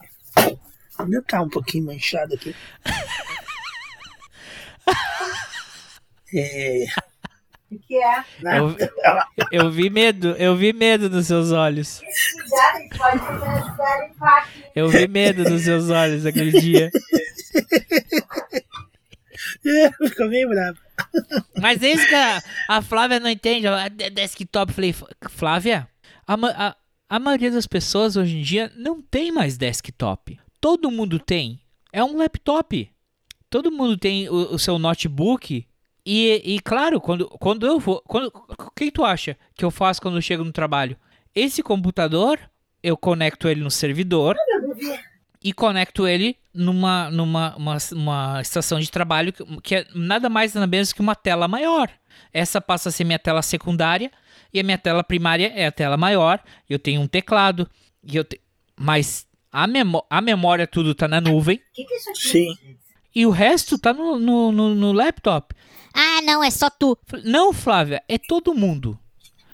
meu tá um pouquinho manchado aqui. é. O que é? Eu, eu, vi medo, eu vi medo nos seus olhos. Eu vi medo nos seus olhos aquele dia. Ficou meio bravo. Mas é isso que a, a Flávia não entende. A de- desktop, falei, Flávia, a, a, a maioria das pessoas hoje em dia não tem mais desktop. Todo mundo tem. É um laptop. Todo mundo tem o, o seu notebook. E, e claro, quando, quando eu vou. Quando, o que tu acha que eu faço quando eu chego no trabalho? Esse computador, eu conecto ele no servidor e conecto ele numa, numa uma, uma estação de trabalho que, que é nada mais nada menos que uma tela maior. Essa passa a ser minha tela secundária e a minha tela primária é a tela maior. Eu tenho um teclado e eu te... mas a, memó a memória tudo tá na nuvem O que, que é isso aqui? Sim. e o resto tá no, no, no, no laptop. Ah, não, é só tu. Não, Flávia, é todo mundo.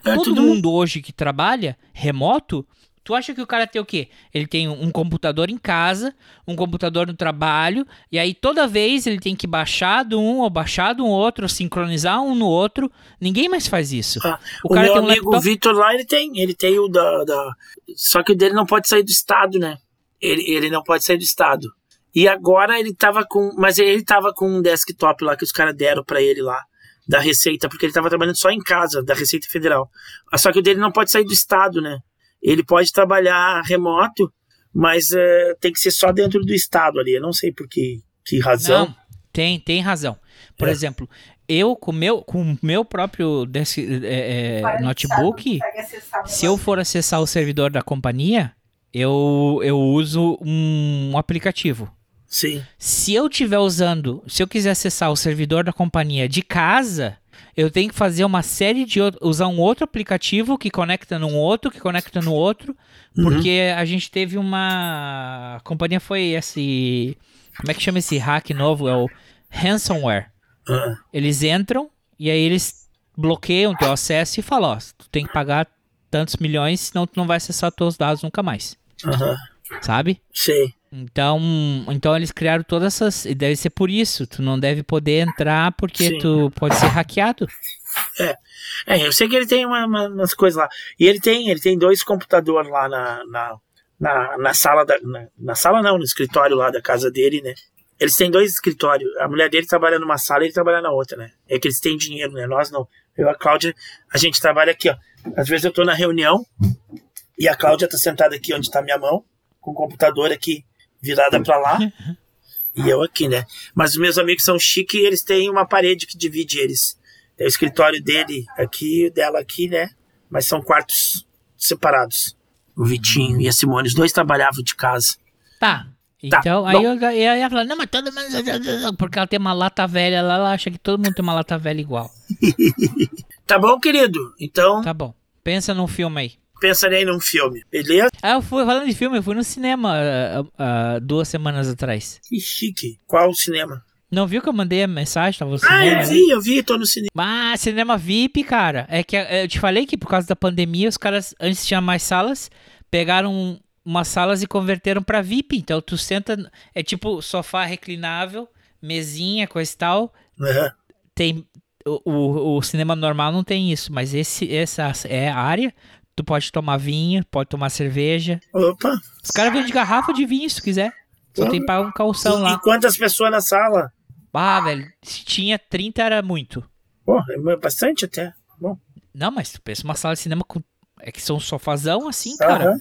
É todo todo mundo hoje que trabalha remoto, tu acha que o cara tem o quê? Ele tem um computador em casa, um computador no trabalho, e aí toda vez ele tem que baixar de um ou baixar de um outro, ou sincronizar um no outro. Ninguém mais faz isso. Ah, o O, meu tem um amigo laptop. Vitor lá, ele tem. Ele tem o da, da. Só que o dele não pode sair do estado, né? Ele, ele não pode sair do estado. E agora ele tava com. Mas ele tava com um desktop lá que os caras deram pra ele lá. Da Receita, porque ele tava trabalhando só em casa, da Receita Federal. Só que o dele não pode sair do estado, né? Ele pode trabalhar remoto, mas eh, tem que ser só dentro do estado ali. Eu não sei por que, que razão. Não, tem, tem razão. Por É. exemplo, eu com meu, com o meu próprio desk, é, notebook, se eu for acessar o servidor da companhia, eu, eu uso um aplicativo. Sim. Se eu estiver usando, se eu quiser acessar o servidor da companhia de casa, eu tenho que fazer uma série de usar um outro aplicativo que conecta num outro, que conecta no outro, Uhum. porque a gente teve uma a companhia foi esse, como é que chama esse hack novo? É o ransomware. Ah, Eles entram e aí eles bloqueiam teu acesso e falam, ó, tu tem que pagar tantos milhões, senão tu não vai acessar teus dados nunca mais. Sabe? Sei. Então, então eles criaram todas essas. E deve ser por isso. Tu não deve poder entrar porque Sim. tu pode ser hackeado. É. É, eu sei que ele tem uma- uma- umas coisas lá. E ele tem, ele tem dois computadores lá na, na, na, na sala da. Na, na sala não, no escritório lá da casa dele, né? Eles têm dois escritórios. A mulher dele trabalha numa sala e ele trabalha na outra, né? É que eles têm dinheiro, né? Nós não. Eu e a Cláudia, a gente trabalha aqui, ó. Às vezes eu tô na reunião e a Cláudia tá sentada aqui onde tá minha mão, com o computador aqui virada pra lá. E eu aqui, né? Mas os meus amigos são chiques e eles têm uma parede que divide eles. Tem o escritório dele aqui e o dela aqui, né? Mas são quartos separados. O Vitinho e a Simone, os dois trabalhavam de casa. Tá. Tá, Então, aí eu, eu ia falar, não, mas todo mundo. Porque ela tem uma lata velha lá, ela acha que todo mundo tem uma lata velha igual. Tá bom, querido? Então, Tá bom. Pensa num filme aí. Pensarei num filme, beleza? Ah, eu fui, falando de filme, eu fui no cinema ah, ah, duas semanas atrás. Que chique. Qual cinema? Não viu que eu mandei a mensagem? Tava no Ah, cinema, eu né? vi, eu vi, tô no cinema. Ah, cinema VIP, cara. É que eh, eu te falei que por causa da pandemia, os caras, antes tinha mais salas, pegaram umas salas e converteram pra VIP. Então tu senta, é tipo sofá reclinável, mesinha, coisa e tal. Aham. Tem o, o, o cinema normal não tem isso, mas esse essa é a área. Tu pode tomar vinho, pode tomar cerveja. Opa. Os caras vendem garrafa de vinho se tu quiser. Só tem que pagar um calção E, lá. e quantas pessoas na sala? Ah, velho, se tinha 30 era muito. Pô, é bastante até. Bom. Não, mas tu pensa uma sala de cinema com. É que são sofazão assim, cara.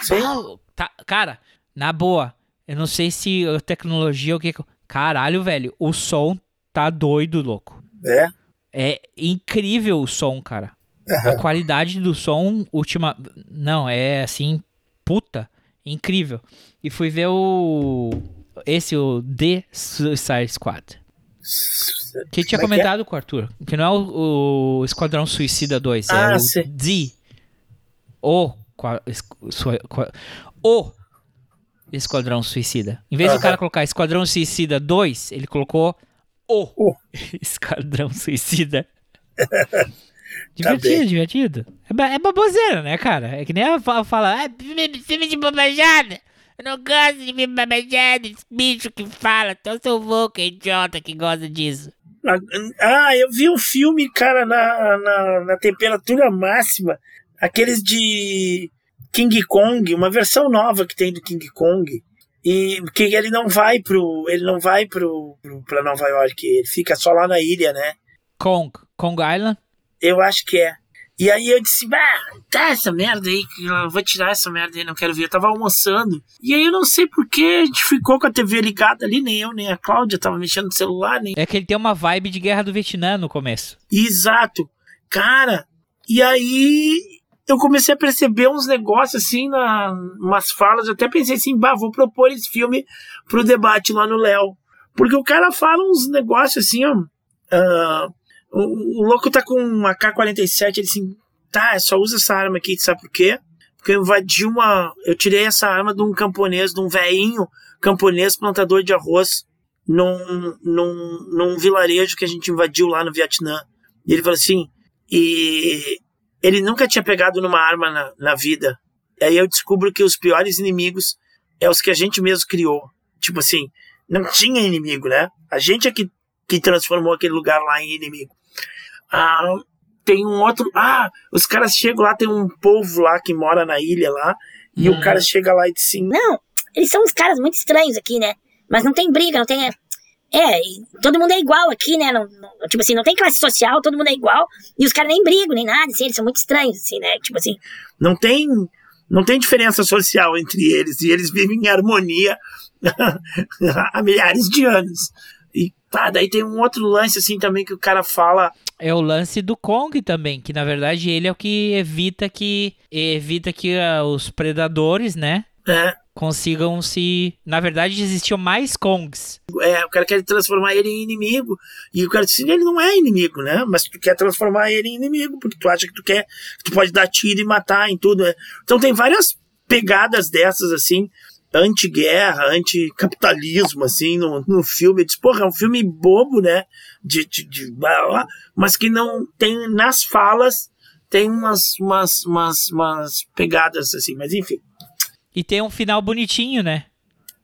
Sim. Ah, tá- cara, na boa, eu não sei se a tecnologia o que- Caralho, velho, o som tá doido, louco. É? É incrível o som, cara. A qualidade do som, última. Não, é assim, puta, incrível. E fui ver o. Esse, o The Suicide Squad. Que tinha Como é é? comentado com o Arthur. Que não é o, o Esquadrão Suicida 2, Ah, é o sim. D. O. O. Esquadrão Suicida. Em vez do cara colocar Esquadrão Suicida 2, ele colocou O. O. Esquadrão Suicida. Tá Divertido, divertido. É, é baboseira, né, cara? É que nem ela fala, fala ah, filme, de bobajada. Eu não gosto de filme de bobajada, esse bicho que fala. Então sou louco, é idiota que gosta disso. Ah, eu vi um filme, cara, na, na, na temperatura máxima. Aqueles de King Kong, uma versão nova que tem do King Kong. E que ele não vai pro. Ele não vai pro, pro pra Nova York, ele fica só lá na ilha, né? Kong. Kong Island? Eu acho que é. E aí eu disse, bah, tá essa merda aí, que eu vou tirar essa merda aí, não quero ver. Eu tava almoçando. E aí eu não sei por que a gente ficou com a TV ligada ali, nem eu, nem a Cláudia tava mexendo no celular, nem. É que ele tem uma vibe de guerra do Vietnã no começo. Exato. Cara, e aí eu comecei a perceber uns negócios assim, na, umas falas. Eu até pensei assim, bah, vou propor esse filme pro debate lá no Léo. Porque o cara fala uns negócios assim, ó. Uh, o, o, louco tá com uma K-47, ele assim, tá, só usa essa arma aqui, sabe por quê? Porque eu invadi uma. Eu tirei essa arma de um camponês, de um velhinho camponês plantador de arroz num, num, num vilarejo que a gente invadiu lá no Vietnã. E ele falou assim, e ele nunca tinha pegado numa arma na, na vida. Aí eu descubro que os piores inimigos é os que a gente mesmo criou. Tipo assim, não tinha inimigo, né? A gente é que, que transformou aquele lugar lá em inimigo. Ah, tem um outro. Ah, os caras chegam lá, tem um povo lá que mora na ilha lá. E o cara chega lá e diz assim: Não, eles são uns caras muito estranhos aqui, né? Mas não tem briga, não tem. É, e todo mundo é igual aqui, né? Não, não- tipo assim, não tem classe social, todo mundo é igual. E os caras nem brigam, nem nada, assim, eles são muito estranhos, assim, né? Tipo assim. Não tem, não tem diferença social entre eles. E eles vivem em harmonia há milhares de anos. Tá, daí tem um outro lance assim também que o cara fala. É o lance do Kong também, que na verdade ele é o que evita que evita que ah, os predadores, né, É, consigam se, na verdade existiam mais Kongs. é, o cara quer transformar ele em inimigo. E o cara diz assim, ele não é inimigo, né? Mas tu quer transformar ele em inimigo, porque tu acha que tu quer, que tu pode dar tiro e matar em tudo. Né? Então tem várias pegadas dessas, assim, anti-guerra, anti-capitalismo, assim, no, no filme. Eu disse, porra, é um filme bobo, né? De, de, de blá, blá, mas que não tem nas falas tem umas, umas, umas, umas pegadas assim, mas enfim. E tem um final bonitinho, né?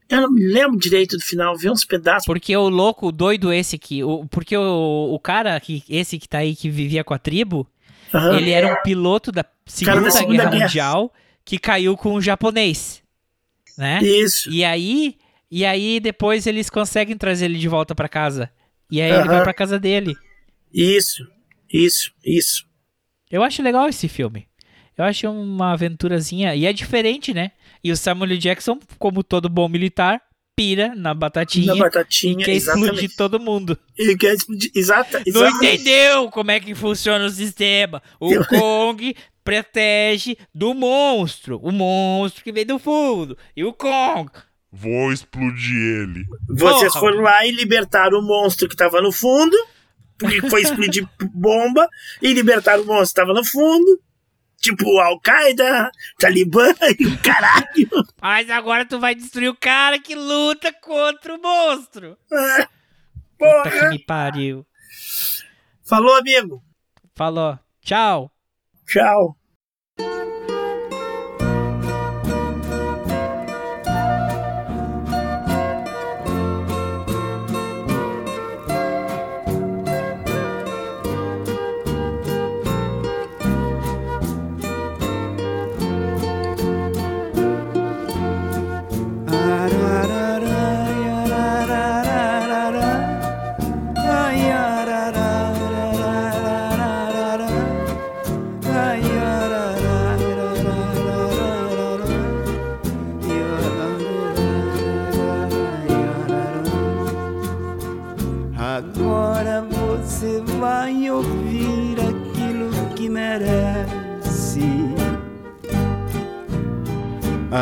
Eu não me lembro direito do final, vi uns pedaços. Porque o louco, o doido esse aqui, o, porque o, o cara, que, esse que tá aí, que vivia com a tribo, Aham. ele era um piloto da Segunda, da Segunda Guerra, Guerra. Mundial que caiu com um japonês, né? Isso. E aí, e aí depois eles conseguem trazer ele de volta pra casa. E aí ele vai pra casa dele. Isso, isso, isso. Eu acho legal esse filme. Eu acho uma aventurazinha. E é diferente, né? E o Samuel. Jackson, como todo bom militar, pira na batatinha. Na batatinha, e quer exatamente. explodir todo mundo. Ele quer explodir. Exata, Não entendeu como é que funciona o sistema. O Eu- Kong protege do monstro. O monstro que vem do fundo. E o Kong. Vou explodir ele. Vocês Porra. foram lá e libertaram o monstro que tava no fundo, porque foi explodir bomba, e libertaram o monstro que tava no fundo, tipo Al-Qaeda, Talibã e o caralho. Mas agora tu vai destruir o cara que luta contra o monstro. É. Puta que Porra. me pariu. Falou, amigo. Falou. Tchau. Tchau.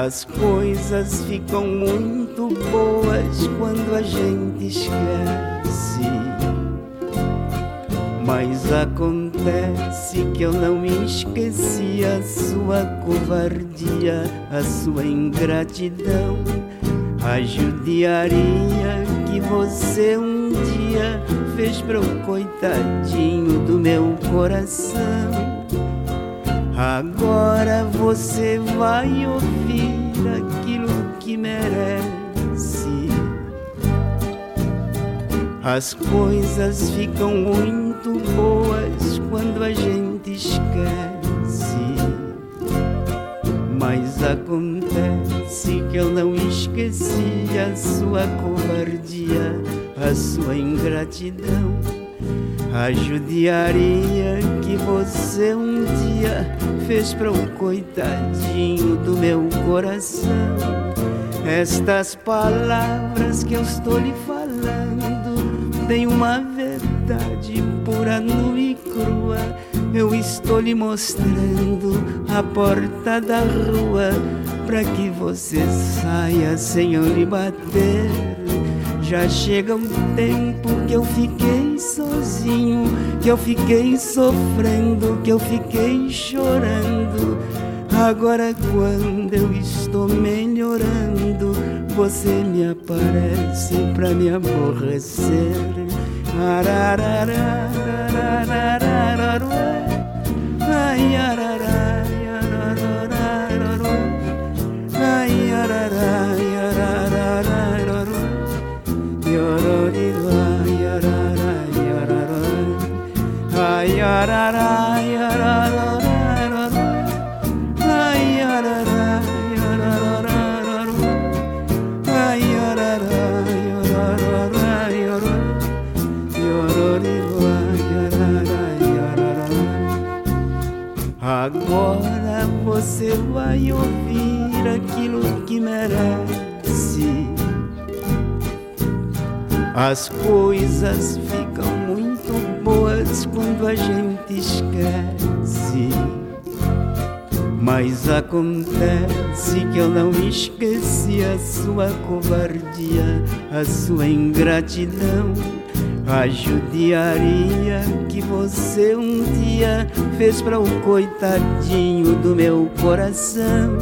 As coisas ficam muito boas quando a gente esquece. Mas acontece que eu não me esqueci a sua covardia, a sua ingratidão, a judiaria que você um dia fez pro coitadinho do meu coração. Agora você vai ouvir aquilo que merece. As coisas ficam muito boas quando a gente esquece. Mas acontece que eu não esqueci a sua covardia, a sua ingratidão, a judiaria que você um dia fez para o coitadinho do meu coração. Estas palavras que eu estou lhe falando têm uma verdade pura, nua e crua. Eu estou lhe mostrando a porta da rua para que você saia sem eu lhe bater. Já chega um tempo que eu fiquei sozinho, que eu fiquei sofrendo, que eu fiquei chorando. Agora, quando eu estou melhorando, você me aparece pra me aborrecer. Ararararararararu. Agora você vai ouvir aquilo que merece. As coisas ficam muito boas quando a gente esquece. Mas acontece que eu não esqueci a sua covardia, a sua ingratidão, a judiaria que você um dia fez para o coitadinho do meu coração.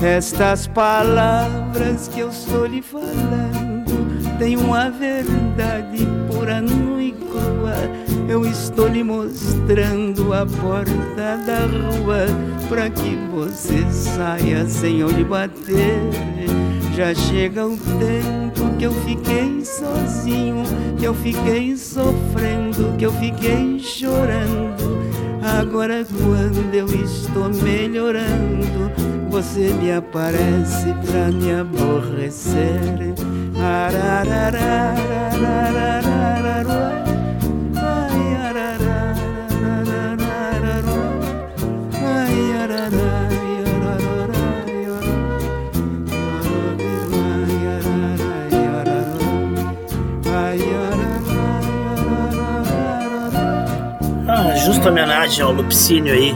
Estas palavras que eu estou lhe falando têm uma verdade pura, nua e crua. Eu estou lhe mostrando a porta da rua para que você saia sem eu lhe bater. Já chega o tempo que eu fiquei sozinho, que eu fiquei sofrendo, que eu fiquei chorando. Agora, quando eu estou melhorando, você me aparece pra me aborrecer. Ararararararararu. Justa homenagem ao Lupicínio aí.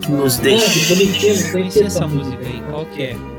Que nos deixa. Conheci essa música aí, qual que é?